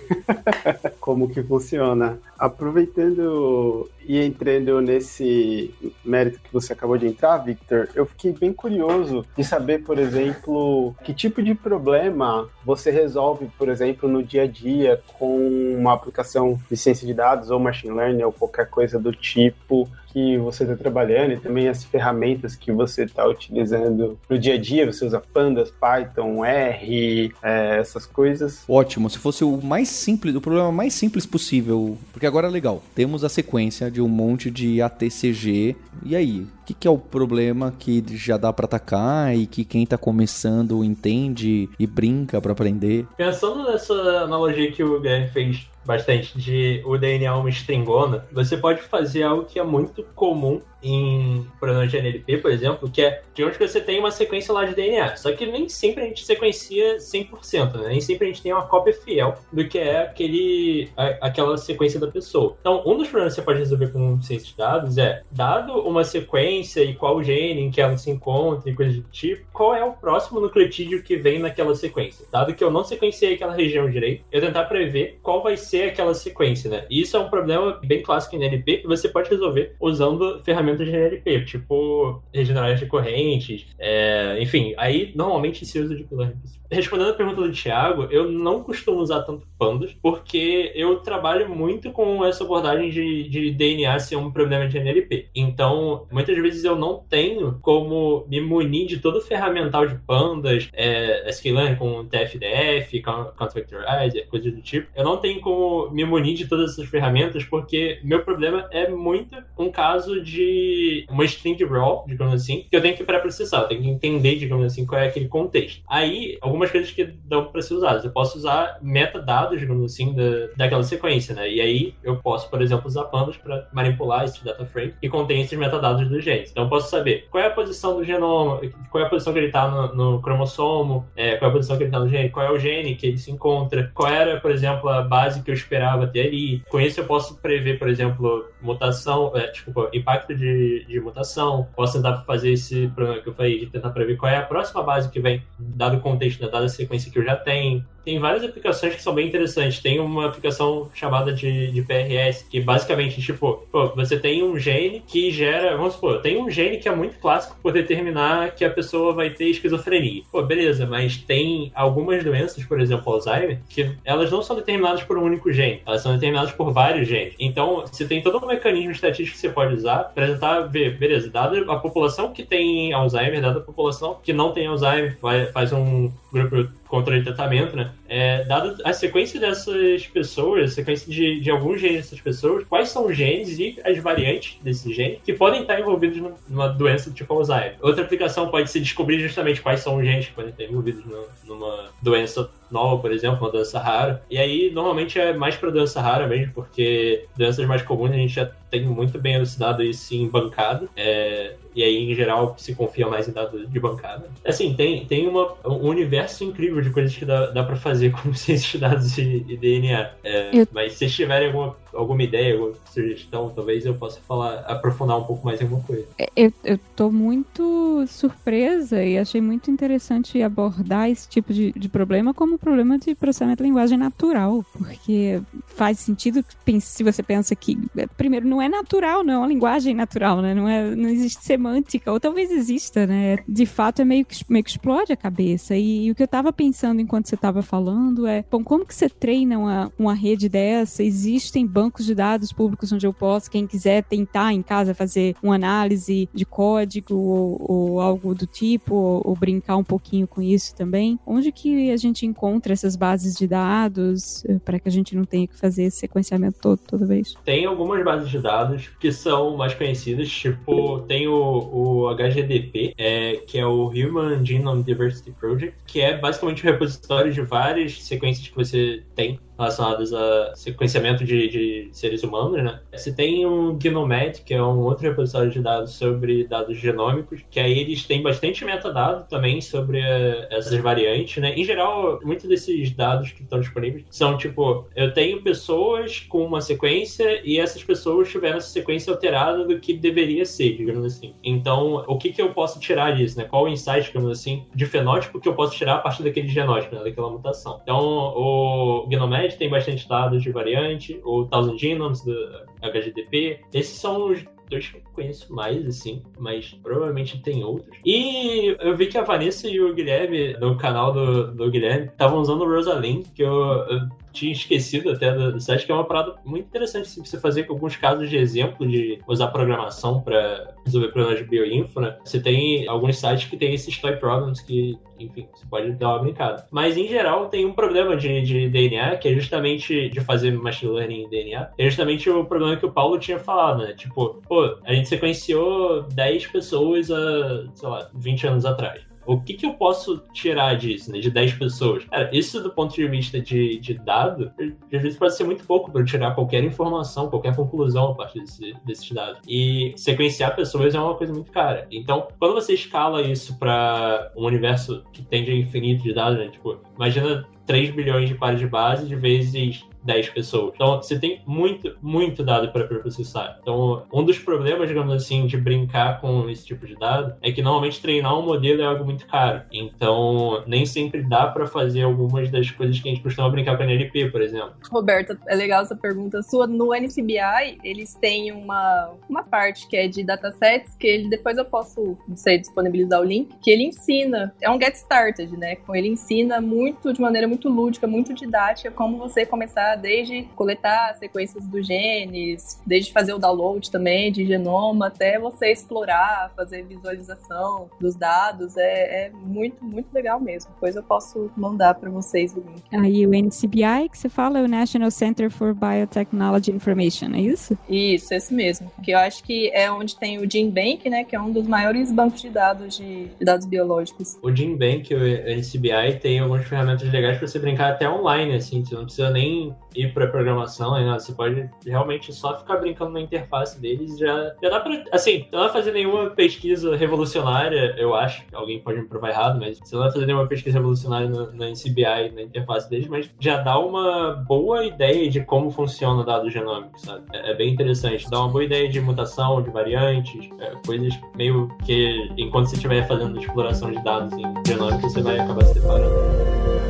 como que funciona. Aproveitando e entrando nesse mérito que você acabou de entrar, Victor, eu fiquei bem curioso de saber, por exemplo, que tipo de problema você resolve, por exemplo, no dia a dia com uma aplicação de ciência de dados ou machine learning ou qualquer coisa do tipo que você está trabalhando e também as ferramentas que você está utilizando no dia a dia. Você usa Pandas, Python, R, é, essas coisas. Ótimo. Se fosse o mais simples, o problema mais simples possível, porque agora é legal. Temos a sequência de um monte de ATCG. E aí? O que, que é o problema que já dá para atacar e que quem está começando entende e brinca para aprender? Pensando nessa analogia que o Guilherme fez bastante de o DNA uma stringona, você pode fazer algo que é muito comum em programas de NLP, por exemplo, que é de onde você tem uma sequência lá de DNA. Só que nem sempre a gente sequencia 100%, né? Nem sempre a gente tem uma cópia fiel do que é aquele, a, aquela sequência da pessoa. Então, um dos problemas que você pode resolver com ciência de dados é, dado uma sequência e qual gene em que ela se encontra e coisas do tipo, qual é o próximo nucleotídeo que vem naquela sequência? Dado que eu não sequenciei aquela região direito, eu tentar prever qual vai ser aquela sequência, né? E isso é um problema bem clássico em NLP que você pode resolver usando ferramentas de NLP, tipo regenerar de correntes, é, enfim, aí normalmente se usa de learning. Respondendo a pergunta do Thiago, eu não costumo usar tanto pandas, porque eu trabalho muito com essa abordagem de, de DNA ser um problema de NLP. Então, muitas vezes eu não tenho como me munir de todo o ferramental de pandas, é, sklearn com TFDF, Count Vectorizer, coisas do tipo. Eu não tenho como me munir de todas essas ferramentas, porque meu problema é muito um caso de uma string raw, digamos assim, que eu tenho que pré-processar, eu tenho que entender, digamos assim, qual é aquele contexto. Aí, algumas coisas que dão para ser usadas. Eu posso usar metadados, digamos assim, da, daquela sequência, né? E aí eu posso, por exemplo, usar pandas para manipular esse data frame que contém esses metadados dos genes. Então eu posso saber qual é a posição do genoma, qual é a posição que ele está no, no, cromossomo, é, qual é a posição que ele está no gene, qual é o gene que ele se encontra, qual era, por exemplo, a base que eu esperava ter ali. Com isso eu posso prever, por exemplo, mutação, é, desculpa, impacto de de, mutação. Posso tentar fazer esse problema que eu falei, de tentar prever qual é a próxima base que vem, dado o contexto, né, dada a sequência que eu já tenho tem várias aplicações que são bem interessantes. Tem uma aplicação chamada de, de PRS, que basicamente, tipo, pô, você tem um gene que gera. Vamos supor, tem um gene que é muito clássico por determinar que a pessoa vai ter esquizofrenia. Pô, beleza, mas tem algumas doenças, por exemplo, Alzheimer, que elas não são determinadas por um único gene, elas são determinadas por vários genes. Então, você tem todo um mecanismo estatístico que você pode usar para tentar ver, beleza, dada a população que tem Alzheimer, dada a população que não tem Alzheimer, vai, faz um grupo controle de tratamento, né? É, dado a sequência dessas pessoas, a sequência de, de alguns genes dessas pessoas, quais são os genes e as variantes desses genes que podem estar envolvidos numa doença tipo Alzheimer. Outra aplicação pode ser descobrir justamente quais são os genes que podem estar envolvidos numa doença nova, por exemplo, uma doença rara. E aí, normalmente é mais para doença rara mesmo, porque doenças mais comuns a gente já tem muito bem elucidado isso em bancada. É, e aí, em geral, se confia mais em dados de bancada. Assim, tem, tem uma, um universo incrível de coisas que dá, dá para fazer fazer com ciência de dados e, e DNA. É, eu... Mas se vocês tiverem alguma, alguma ideia, alguma sugestão, talvez eu possa falar, aprofundar um pouco mais em alguma coisa. É, eu, eu tô muito surpresa e achei muito interessante abordar esse tipo de, de problema como problema de processamento de linguagem natural, porque faz sentido se você pensa que, primeiro, não é natural, não é uma linguagem natural, né? Não, é, não existe semântica, ou talvez exista, né? De fato, é meio que, meio que explode a cabeça. E, e o que eu tava pensando enquanto você tava falando é, bom, como que você treina uma, uma rede dessa? Existem bancos de dados públicos onde eu posso, quem quiser tentar em casa fazer uma análise de código ou, ou algo do tipo, ou, ou, brincar um pouquinho com isso também. Onde que a gente encontra essas bases de dados eh, para que a gente não tenha que fazer esse sequenciamento todo toda vez? Tem algumas bases de dados que são mais conhecidas, tipo, tem o, o HGDP, é, que é o Human Genome Diversity Project, que é basicamente um repositório de várias sequências que você tem relacionadas a sequenciamento de, de, seres humanos, né? Você tem um Gnomed, que é um outro repositório de dados sobre dados genômicos, que aí eles têm bastante metadado também sobre uh, essas variantes, né? Em geral, muitos desses dados que estão disponíveis são tipo, eu tenho pessoas com uma sequência e essas pessoas tiveram essa sequência alterada do que deveria ser, digamos assim. Então, o que, que eu posso tirar disso, né? Qual o insight, digamos assim, de fenótipo que eu posso tirar a partir daquele genótipo, né? daquela mutação. Então, o Tem bastante dados de variante, o Thousand Genomes do HGDP. Esses são os dois que eu conheço mais, assim, mas provavelmente tem outros. E eu vi que a Vanessa e o Guilherme, no canal do, do Guilherme, estavam usando o Rosalind, que eu, eu tinha esquecido até do site, que é uma parada muito interessante assim, você fazer com alguns casos de exemplo de usar programação para resolver problemas de bioinfo, né? Você tem alguns sites que tem esses toy problems que, enfim, você pode dar uma brincada. Mas, em geral, tem um problema de, de DNA, que é justamente de fazer machine learning em DNA, é justamente o problema que o Paulo tinha falado, né? Tipo, pô, a gente sequenciou 10 pessoas há, sei lá, 20 anos atrás o que, que eu posso tirar disso, né? De 10 pessoas. Cara, isso do ponto de vista de, de dado, às vezes pode ser muito pouco para tirar qualquer informação, qualquer conclusão a partir desse, desses dados. E sequenciar pessoas é uma coisa muito cara. Então, quando você escala isso para um universo que tende a infinito de dados, né? Tipo, imagina 3 bilhões de pares de base de vezes 10 pessoas. Então, você tem muito, muito dado para processar. Então, um dos problemas, digamos assim, de brincar com esse tipo de dado é que normalmente treinar um modelo é algo muito caro. Então, nem sempre dá para fazer algumas das coisas que a gente costuma brincar com a NLP, por exemplo. Roberta, é legal essa pergunta sua. No NCBI, eles têm uma, uma parte que é de datasets, que ele, depois eu posso sei, disponibilizar o link, que ele ensina. É um get started, né? Ele ensina muito, de maneira muito lúdica, muito didática, como você começar desde coletar sequências dos genes, desde fazer o download também de genoma, até você explorar, fazer visualização dos dados. É, é muito, muito legal mesmo. Depois eu posso mandar para vocês o link. Aí o NCBI que você fala é o National Center for Biotechnology Information, é isso? Isso, esse mesmo. Que eu acho que é onde tem o GenBank, né, que é um dos maiores bancos de dados de, de dados biológicos. O GenBank, o NCBI, tem algumas ferramentas legais para você brincar até online, assim, você não precisa nem ir para programação, né? Você pode realmente só ficar brincando na interface deles já, já dá para assim, não vai fazer nenhuma pesquisa revolucionária, eu acho, alguém pode me provar errado, mas você não vai fazer nenhuma pesquisa revolucionária na, NCBI, na interface deles, mas já dá uma boa ideia de como funciona o dado genômico, sabe? É, é bem interessante, dá uma boa ideia de mutação, de variantes, é, coisas meio que enquanto você estiver fazendo exploração de dados em genômico, você vai acabar se deparando.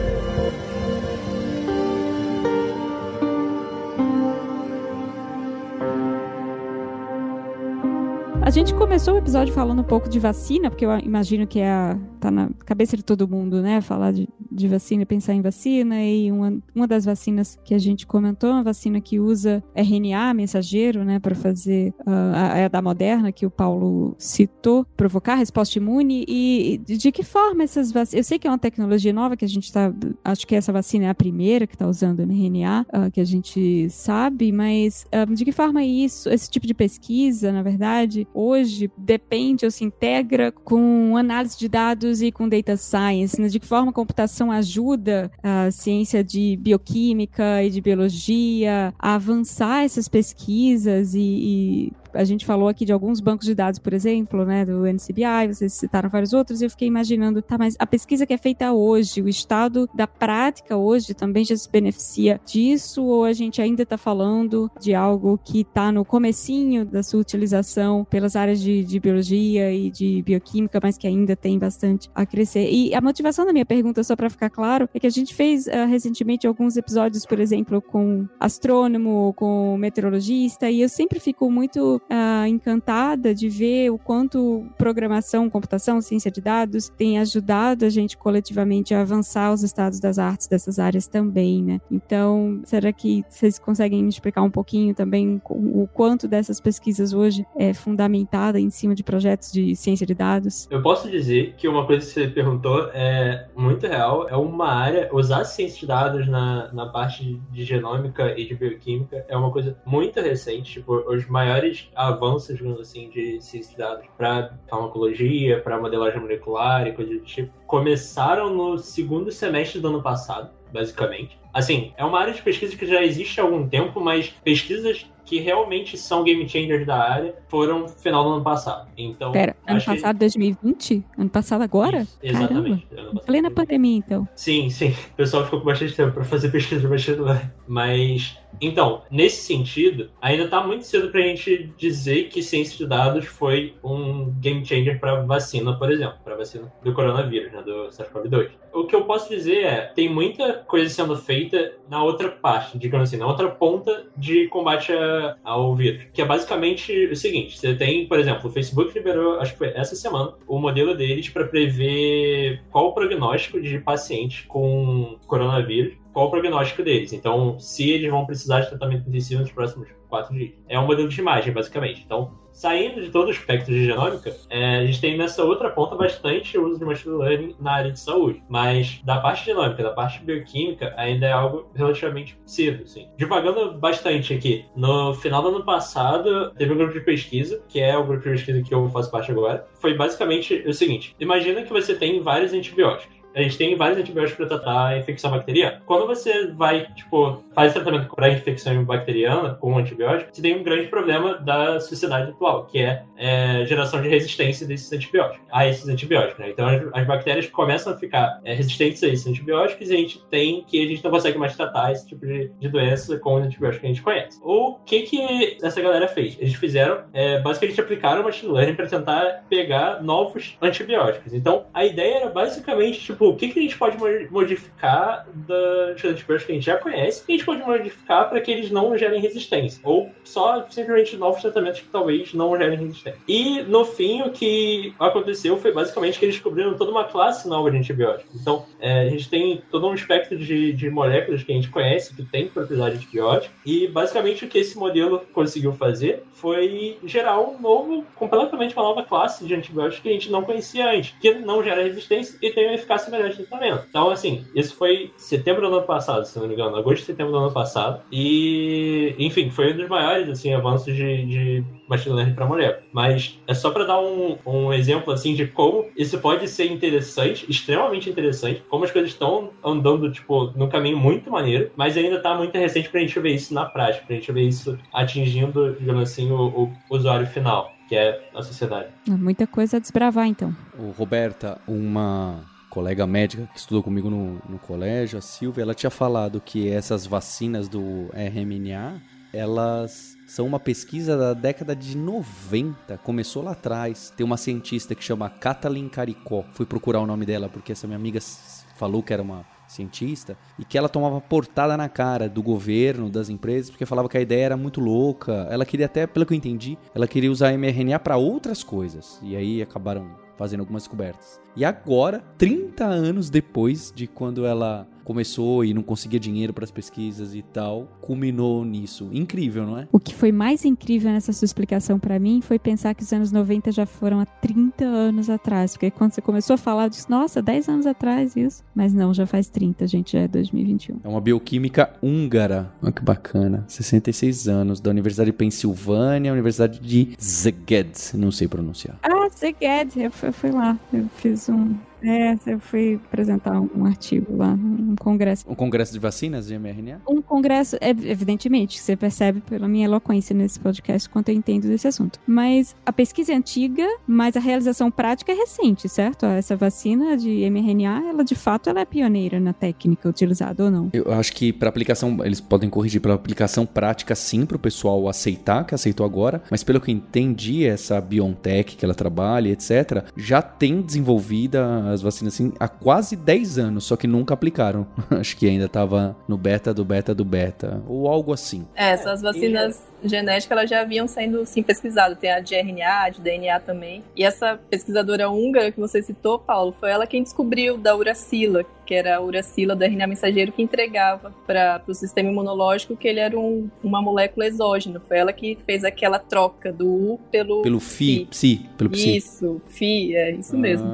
A gente começou o episódio falando um pouco de vacina, porque eu imagino que é a, tá na cabeça de todo mundo, né? Falar de, de vacina e pensar em vacina. E uma, uma das vacinas que a gente comentou, uma vacina que usa RNA mensageiro, né, para fazer uh, a, da Moderna, que o Paulo citou, provocar resposta imune. E de que forma essas vacinas. Eu sei que é uma tecnologia nova que a gente está. Acho que essa vacina é a primeira que está usando mRNA, uh, que a gente sabe, mas uh, de que forma isso, esse tipo de pesquisa, na verdade, hoje depende ou se integra com análise de dados e com data science, né? de que forma a computação ajuda a ciência de bioquímica e de biologia a avançar essas pesquisas e, e a gente falou aqui de alguns bancos de dados, por exemplo, né, do NCBI, vocês citaram vários outros, e eu fiquei imaginando, tá, mas a pesquisa que é feita hoje, o estado da prática hoje também já se beneficia disso, ou a gente ainda está falando de algo que está no comecinho da sua utilização pelas áreas de, de biologia e de bioquímica, mas que ainda tem bastante a crescer? E a motivação da minha pergunta, só para ficar claro, é que a gente fez uh, recentemente alguns episódios, por exemplo, com astrônomo, com meteorologista, e eu sempre fico muito uh, encantada de ver o quanto programação, computação, ciência de dados tem ajudado a gente coletivamente a avançar os estados das artes dessas áreas também, né? Então, será que vocês conseguem me explicar um pouquinho também o quanto dessas pesquisas hoje é fundamentada em cima de projetos de ciência de dados? Eu posso dizer que uma coisa que você perguntou é muito real, é uma área, usar ciência de dados na, na parte de genômica e de bioquímica é uma coisa muito recente, tipo, os maiores avanços, digamos assim, de ciência de dados para farmacologia, para modelagem molecular e coisas do tipo, começaram no segundo semestre do ano passado, basicamente. Assim, é uma área de pesquisa que já existe há algum tempo, mas pesquisas que realmente são game changers da área foram no final do ano passado. Então, Pera, ano passado, que... 2020? Ano passado agora? Isso, exatamente. Plena pandemia, então. Sim, sim. O pessoal ficou com bastante tempo para fazer pesquisa. Mas, então, nesse sentido, ainda está muito cedo para a gente dizer que ciência de dados foi um game changer para vacina, por exemplo, para vacina do coronavírus, né, do SARS-CoV-2. O que eu posso dizer é, tem muita coisa sendo feita na outra parte, digamos assim, na outra ponta de combate ao vírus, que é basicamente o seguinte, você tem, por exemplo, o Facebook liberou, acho que foi essa semana, o modelo deles para prever qual o prognóstico de pacientes com coronavírus qual o prognóstico deles. Então, se eles vão precisar de tratamento intensivo nos próximos quatro dias. É um modelo de imagem, basicamente. Então, saindo de todo o espectro de genômica, é, a gente tem nessa outra ponta bastante uso de machine learning na área de saúde. Mas da parte genômica, da parte bioquímica, ainda é algo relativamente cedo, assim. Divagando bastante aqui, no final do ano passado, teve um grupo de pesquisa, que é o grupo de pesquisa que eu faço parte agora. Foi basicamente o seguinte: imagina que você tem vários antibióticos a gente tem vários antibióticos para tratar a infecção bacteriana. Quando você vai, tipo, faz tratamento para infecção bacteriana com antibiótico, você tem um grande problema da sociedade atual, que é, é geração de resistência desses antibióticos, a esses antibióticos, né? Então as, as bactérias começam a ficar é, resistentes a esses antibióticos e a gente tem que a gente não consegue mais tratar esse tipo de, de doença com os antibióticos que a gente conhece. O que que essa galera fez? Eles fizeram, é, basicamente aplicaram machine learning para tentar pegar novos antibióticos. Então a ideia era basicamente, tipo, o que, que a gente pode modificar dos antibióticos que a gente já conhece e a gente pode modificar para que eles não gerem resistência. Ou só simplesmente novos tratamentos que talvez não gerem resistência. E no fim, o que aconteceu foi basicamente que eles descobriram toda uma classe nova de antibióticos. Então, é, a gente tem todo um espectro de, de moléculas que a gente conhece que tem propriedade de antibiótico. E basicamente o que esse modelo conseguiu fazer foi gerar um novo, completamente uma nova classe de antibióticos que a gente não conhecia antes, que não gera resistência e tem uma eficácia melhor de tratamento. Então, assim, isso foi setembro do ano passado, se não me engano, agosto e setembro do ano passado. E, enfim, foi um dos maiores, assim, avanços de, de machine learning para mulher. Mas é só para dar um, um exemplo, assim, de como isso pode ser interessante, extremamente interessante, como as coisas estão andando, tipo, num caminho muito maneiro, mas ainda tá muito recente pra gente ver isso na prática, pra gente ver isso atingindo, digamos assim, o, o usuário final que é a sociedade. Muita coisa a desbravar, então. O Roberta, uma colega médica que estudou comigo no, no colégio, a Silvia, ela tinha falado que essas vacinas do RMNA, elas são uma pesquisa da década de 90, começou lá atrás. Tem uma cientista que chama Kathleen Caricó, fui procurar o nome dela porque essa minha amiga falou que era uma cientista, e que ela tomava portada na cara do governo, das empresas, porque falava que a ideia era muito louca. Ela queria até, pelo que eu entendi, ela queria usar mRNA para outras coisas. E aí acabaram fazendo algumas descobertas. E agora, 30 anos depois de quando ela começou e não conseguia dinheiro para as pesquisas e tal, culminou nisso. Incrível, não é? O que foi mais incrível nessa sua explicação para mim foi pensar que os anos 90 já foram há 30 anos atrás. Porque quando você começou a falar, eu disse, nossa, 10 anos atrás isso. Mas não, já faz 30, gente, já é 2021. É uma bioquímica húngara. Olha que bacana. 66 anos, da Universidade de Pensilvânia, Universidade de Szeged. Não sei pronunciar. Ah, Szeged. Eu fui lá. Eu fiz um É, eu fui apresentar um artigo lá, um congresso. Um congresso de vacinas de mRNA? Um congresso, evidentemente, você percebe pela minha eloquência nesse podcast quanto eu entendo desse assunto. Mas a pesquisa é antiga, mas a realização prática é recente, certo? Essa vacina de mRNA, ela de fato ela é pioneira na técnica utilizada ou não? Eu acho que para aplicação, eles podem corrigir pela aplicação prática sim, para o pessoal aceitar, que aceitou agora, mas pelo que eu entendi, essa BioNTech que ela trabalha, etc., já tem desenvolvida as vacinas assim há quase 10 anos, só que nunca aplicaram. acho que ainda estava no beta do beta do beta, ou algo assim. É, essas vacinas genéticas elas já haviam sendo sim pesquisadas. Tem a de RNA, a de DNA também. E essa pesquisadora húngara que você citou, Paulo, foi ela quem descobriu da uracila, que era a uracila do RNA mensageiro que entregava para o sistema imunológico que ele era um, uma molécula exógena. Foi ela que fez aquela troca do U pelo pelo Fi, psi, pelo psi. Isso, Fi, é isso mesmo.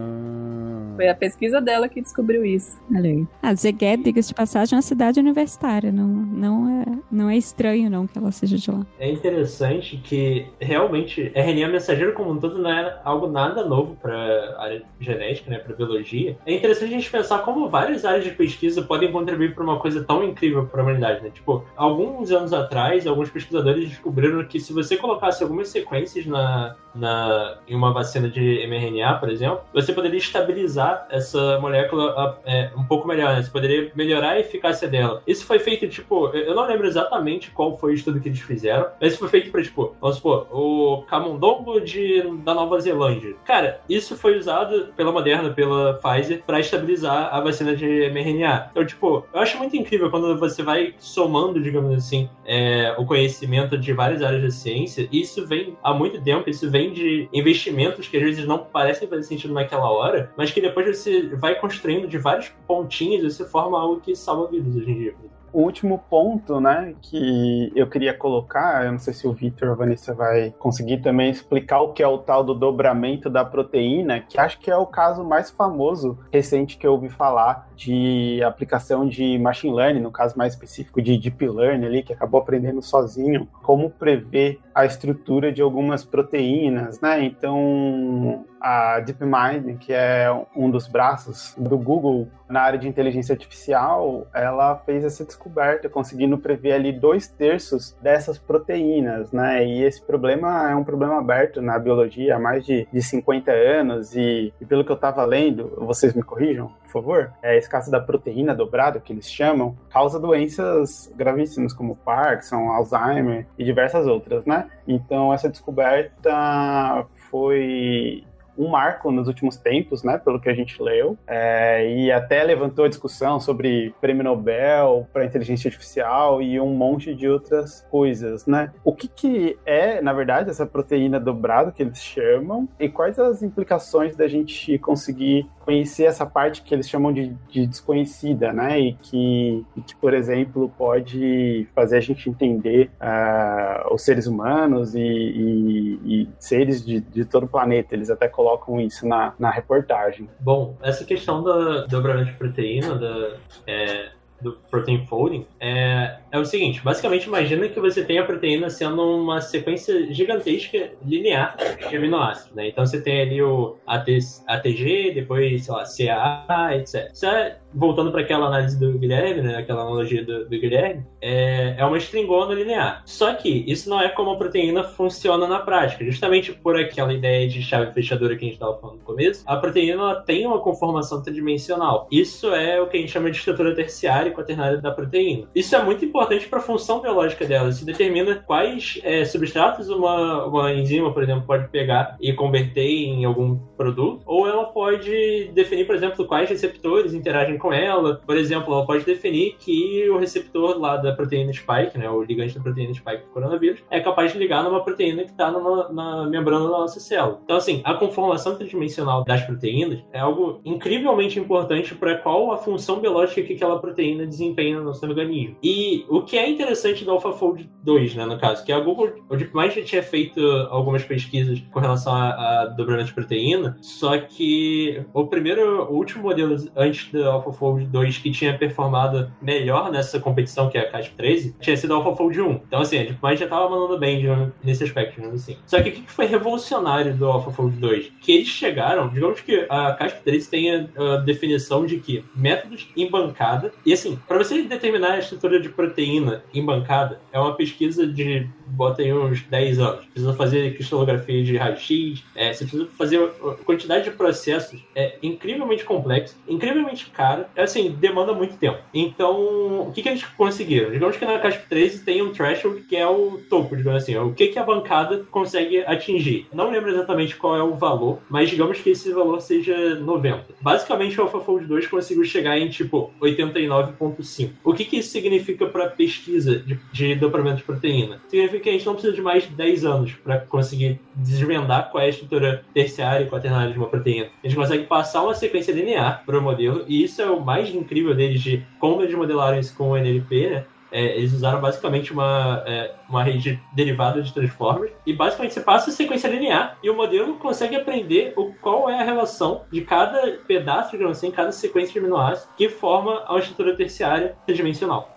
Foi a pesquisa dela que descobriu isso. Olha aí. Ah, Zeguet, diga-se de passagem, é uma cidade universitária. Não, não, é, não é estranho, não, que ela seja de lá. É interessante que, realmente, RNA mensageiro como um todo não é algo nada novo para área genética, né, para biologia. É interessante a gente pensar como várias áreas de pesquisa podem contribuir para uma coisa tão incrível para a humanidade, né? Tipo, alguns anos atrás, alguns pesquisadores descobriram que se você colocasse algumas sequências na, na, em uma vacina de mRNA, por exemplo, você poderia estabilizar essa molécula é, um pouco melhor, né? Você poderia melhorar a eficácia dela. Isso foi feito, tipo, eu não lembro exatamente qual foi o estudo que eles fizeram, mas isso foi feito para, tipo, vamos supor, o camundongo de, da Nova Zelândia. Cara, isso foi usado pela Moderna, pela Pfizer, para estabilizar a vacina de mRNA. Então, tipo, eu acho muito incrível quando você vai somando, digamos assim, é, o conhecimento de várias áreas da ciência. Isso vem há muito tempo, isso vem de investimentos que às vezes não parecem fazer sentido naquela hora, mas que depois você vai construindo de vários pontinhos e você forma algo que salva vidas hoje em dia o último ponto, né, que eu queria colocar, eu não sei se o Victor ou a Vanessa vai conseguir também explicar o que é o tal do dobramento da proteína, que acho que é o caso mais famoso recente que eu ouvi falar de aplicação de machine learning, no caso mais específico de deep learning ali, que acabou aprendendo sozinho como prever a estrutura de algumas proteínas, né? Então, a DeepMind, que é um dos braços do Google na área de inteligência artificial, ela fez essa descoberta, conseguindo prever ali dois terços dessas proteínas, né? E esse problema é um problema aberto na biologia há mais de, de 50 anos e, e pelo que eu estava lendo, vocês me corrijam, por favor, é, caso da proteína dobrada, que eles chamam, causa doenças gravíssimas como Parkinson, Alzheimer e diversas outras, né? Então essa descoberta foi um marco nos últimos tempos, né, pelo que a gente leu, é, e até levantou a discussão sobre prêmio Nobel para inteligência artificial e um monte de outras coisas, né? O que, que é, na verdade, essa proteína dobrada que eles chamam e quais as implicações da gente conseguir conhecer essa parte que eles chamam de, de desconhecida, né? E que, e que, por exemplo, pode fazer a gente entender uh, os seres humanos e, e, e seres de, de, todo o planeta. Eles até colocam isso na, na reportagem. Bom, essa questão da dobramento de proteína, da, é, do protein folding, é, é o seguinte, basicamente imagina que você tem a proteína sendo uma sequência gigantesca linear de aminoácidos, né? Então você tem ali o AT, ATG, depois, sei lá, CA, etc. Isso é voltando para aquela análise do Guilherme, né, aquela analogia do, do, Guilherme, é, é uma stringona linear. Só que isso não é como a proteína funciona na prática. Justamente por aquela ideia de chave fechadura que a gente estava falando no começo, a proteína tem uma conformação tridimensional. Isso é o que a gente chama de estrutura terciária e quaternária da proteína. Isso é muito importante para a função biológica dela. Isso determina quais é, substratos uma, uma enzima, por exemplo, pode pegar e converter em algum produto, ou ela pode definir, por exemplo, quais receptores interagem com ela. Por exemplo, ela pode definir que o receptor lá da proteína spike, né, o ligante da proteína spike do coronavírus, é capaz de ligar numa proteína que está na membrana da nossa célula. Então, assim, a conformação tridimensional das proteínas é algo incrivelmente importante para qual a função biológica que aquela proteína desempenha no nosso organismo. E o que é interessante do AlphaFold 2, né, no caso, que a Google, o DeepMind já tinha feito algumas pesquisas com relação a, a dobramento de proteína, só que o primeiro, o último modelo antes do AlphaFold AlphaFold 2 que tinha performado melhor nessa competição, que é a Casp 13, tinha sido o AlphaFold 1. Então, assim, a DeepMind já tava mandando bem nesse aspecto, digamos assim. Só que o que foi revolucionário do AlphaFold 2? Que eles chegaram, digamos que a Casp 13 tem a, a definição de que métodos em bancada, e assim, para você determinar a estrutura de proteína em bancada, é uma pesquisa de bota aí uns 10 anos. Precisa fazer cristalografia de raio-x, é, você precisa fazer a quantidade de processos é incrivelmente complexa, incrivelmente cara, é, assim, demanda muito tempo. Então, o que, que eles conseguiram? Digamos que na CASP 13 tem um threshold que é o topo, digamos assim, o que, que a bancada consegue atingir. Não lembro exatamente qual é o valor, mas digamos que esse valor seja 90. Basicamente, o AlphaFold 2 conseguiu chegar em tipo 89.5. O que, que isso significa para pesquisa de, de dobramento de proteína? Significa que a gente não precisa de mais de 10 anos para conseguir desvendar qual é a estrutura terciária e quaternária de uma proteína. A gente consegue passar uma sequência linear para o modelo, e isso é o mais incrível deles de como eles modelaram isso com o NLP, né? É, eles usaram basicamente uma, é, uma rede derivada de transformers e basicamente você passa a sequência linear e o modelo consegue aprender o, qual é a relação de cada pedaço, digamos assim, cada sequência de aminoácidos que forma a estrutura terciária tridimensional.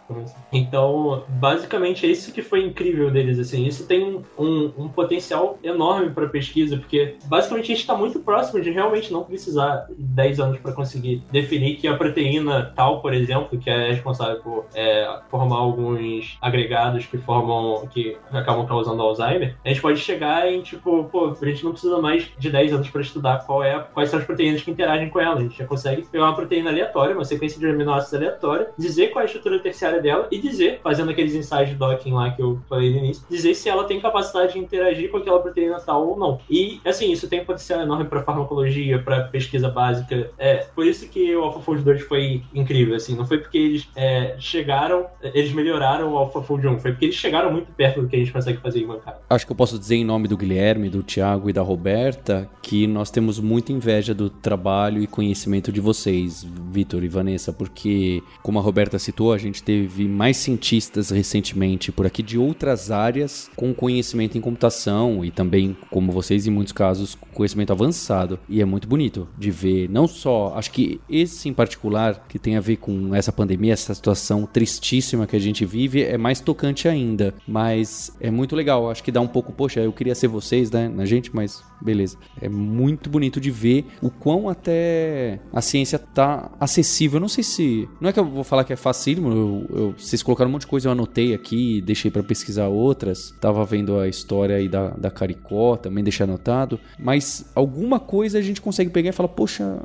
Então, basicamente, é isso que foi incrível deles, assim. Isso tem um, um, potencial enorme para pesquisa, porque basicamente a gente está muito próximo de realmente não precisar 10 anos para conseguir definir que a proteína tal, por exemplo, que é responsável por é, formar alguns agregados que formam, que acabam causando Alzheimer, a gente pode chegar em, tipo, pô, a gente não precisa mais de 10 anos para estudar qual é, quais são as proteínas que interagem com ela. A gente já consegue pegar uma proteína aleatória, uma sequência de aminoácidos aleatória, dizer qual é a estrutura terciária dela e dizer, fazendo aqueles ensaios de docking lá que eu falei no início, dizer se ela tem capacidade de interagir com aquela proteína tal ou não. E, assim, isso tem potencial enorme para farmacologia, para pesquisa básica. É, por isso que o AlphaFold 2 foi incrível, assim, não foi porque eles é, chegaram, eles melhoraram o AlphaFold 1, foi porque eles chegaram muito perto do que a gente consegue fazer em bancada. Acho que eu posso dizer em nome do Guilherme, do Thiago e da Roberta que nós temos muita inveja do trabalho e conhecimento de vocês, Vitor e Vanessa, porque, como a Roberta citou, a gente teve mais mais cientistas recentemente por aqui de outras áreas com conhecimento em computação e também, como vocês, em muitos casos, conhecimento avançado. E é muito bonito de ver, não só, acho que esse em particular, que tem a ver com essa pandemia, essa situação tristíssima que a gente vive, é mais tocante ainda. Mas é muito legal, acho que dá um pouco, poxa, eu queria ser vocês, né, na gente, mas beleza. É muito bonito de ver o quão até a ciência tá acessível. Não sei se. Não é que eu vou falar que é facílimo, eu, eu, vocês colocaram um monte de coisa, eu anotei aqui, deixei para pesquisar outras. Tava vendo a história aí da, da Caricó, também deixei anotado. Mas alguma coisa a gente consegue pegar e falar, poxa,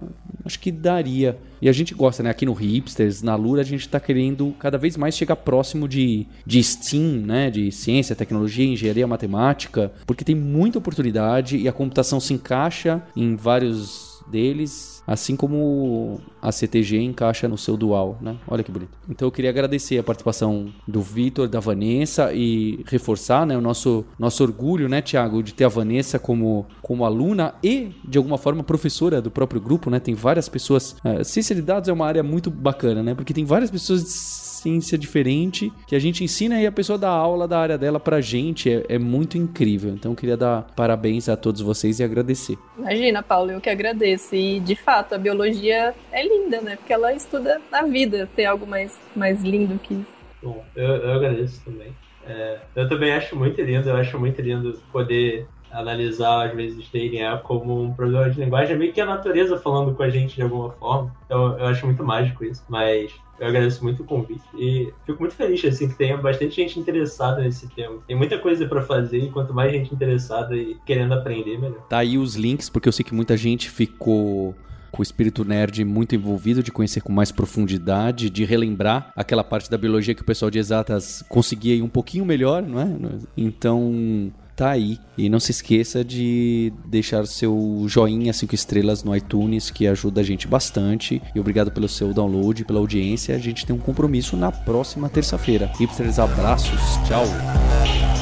acho que daria. E a gente gosta, né? Aqui no Hipsters, na Lura, a gente tá querendo cada vez mais chegar próximo de, de STEAM, né? De ciência, tecnologia, engenharia, matemática, porque tem muita oportunidade e a computação se encaixa em vários deles, assim como a CTG encaixa no seu dual, né? Olha que bonito. Então eu queria agradecer a participação do Vitor, da Vanessa e reforçar, né, o nosso nosso orgulho, né, Tiago, de ter a Vanessa como como aluna e de alguma forma professora do próprio grupo, né? Tem várias pessoas, uh, ciência de dados é uma área muito bacana, né? Porque tem várias pessoas ciência diferente que a gente ensina e a pessoa dá aula da área dela pra gente. É, é muito incrível. Então, eu queria dar parabéns a todos vocês e agradecer. Imagina, Paulo, eu que agradeço. E, de fato, a biologia é linda, né? Porque ela estuda a vida. Tem algo mais, mais lindo que isso. Bom, eu, eu agradeço também. É, eu também acho muito lindo, eu acho muito lindo poder analisar, às vezes, DNA como um problema de linguagem, é meio que a natureza falando com a gente de alguma forma. Então, eu acho muito mágico isso. Mas eu agradeço muito o convite e fico muito feliz assim que tenha bastante gente interessada nesse tema. Tem muita coisa para fazer e quanto mais gente interessada e querendo aprender, melhor. Tá aí os links porque eu sei que muita gente ficou com o espírito nerd muito envolvido, de conhecer com mais profundidade, de relembrar aquela parte da biologia que o pessoal de exatas conseguia ir um pouquinho melhor, não é? Então, tá aí. E não se esqueça de deixar seu joinha 5 estrelas no iTunes, que ajuda a gente bastante. E obrigado pelo seu download, pela audiência. A gente tem um compromisso na próxima terça-feira. Hipsters, abraços. Tchau.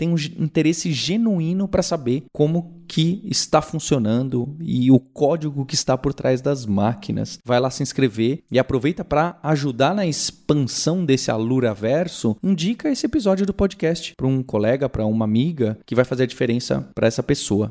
tem um interesse genuíno para saber como que está funcionando e o código que está por trás das máquinas. Vai lá se inscrever e aproveita para ajudar na expansão desse Alura Verso. Indica esse episódio do podcast para um colega, para uma amiga que vai fazer a diferença para essa pessoa.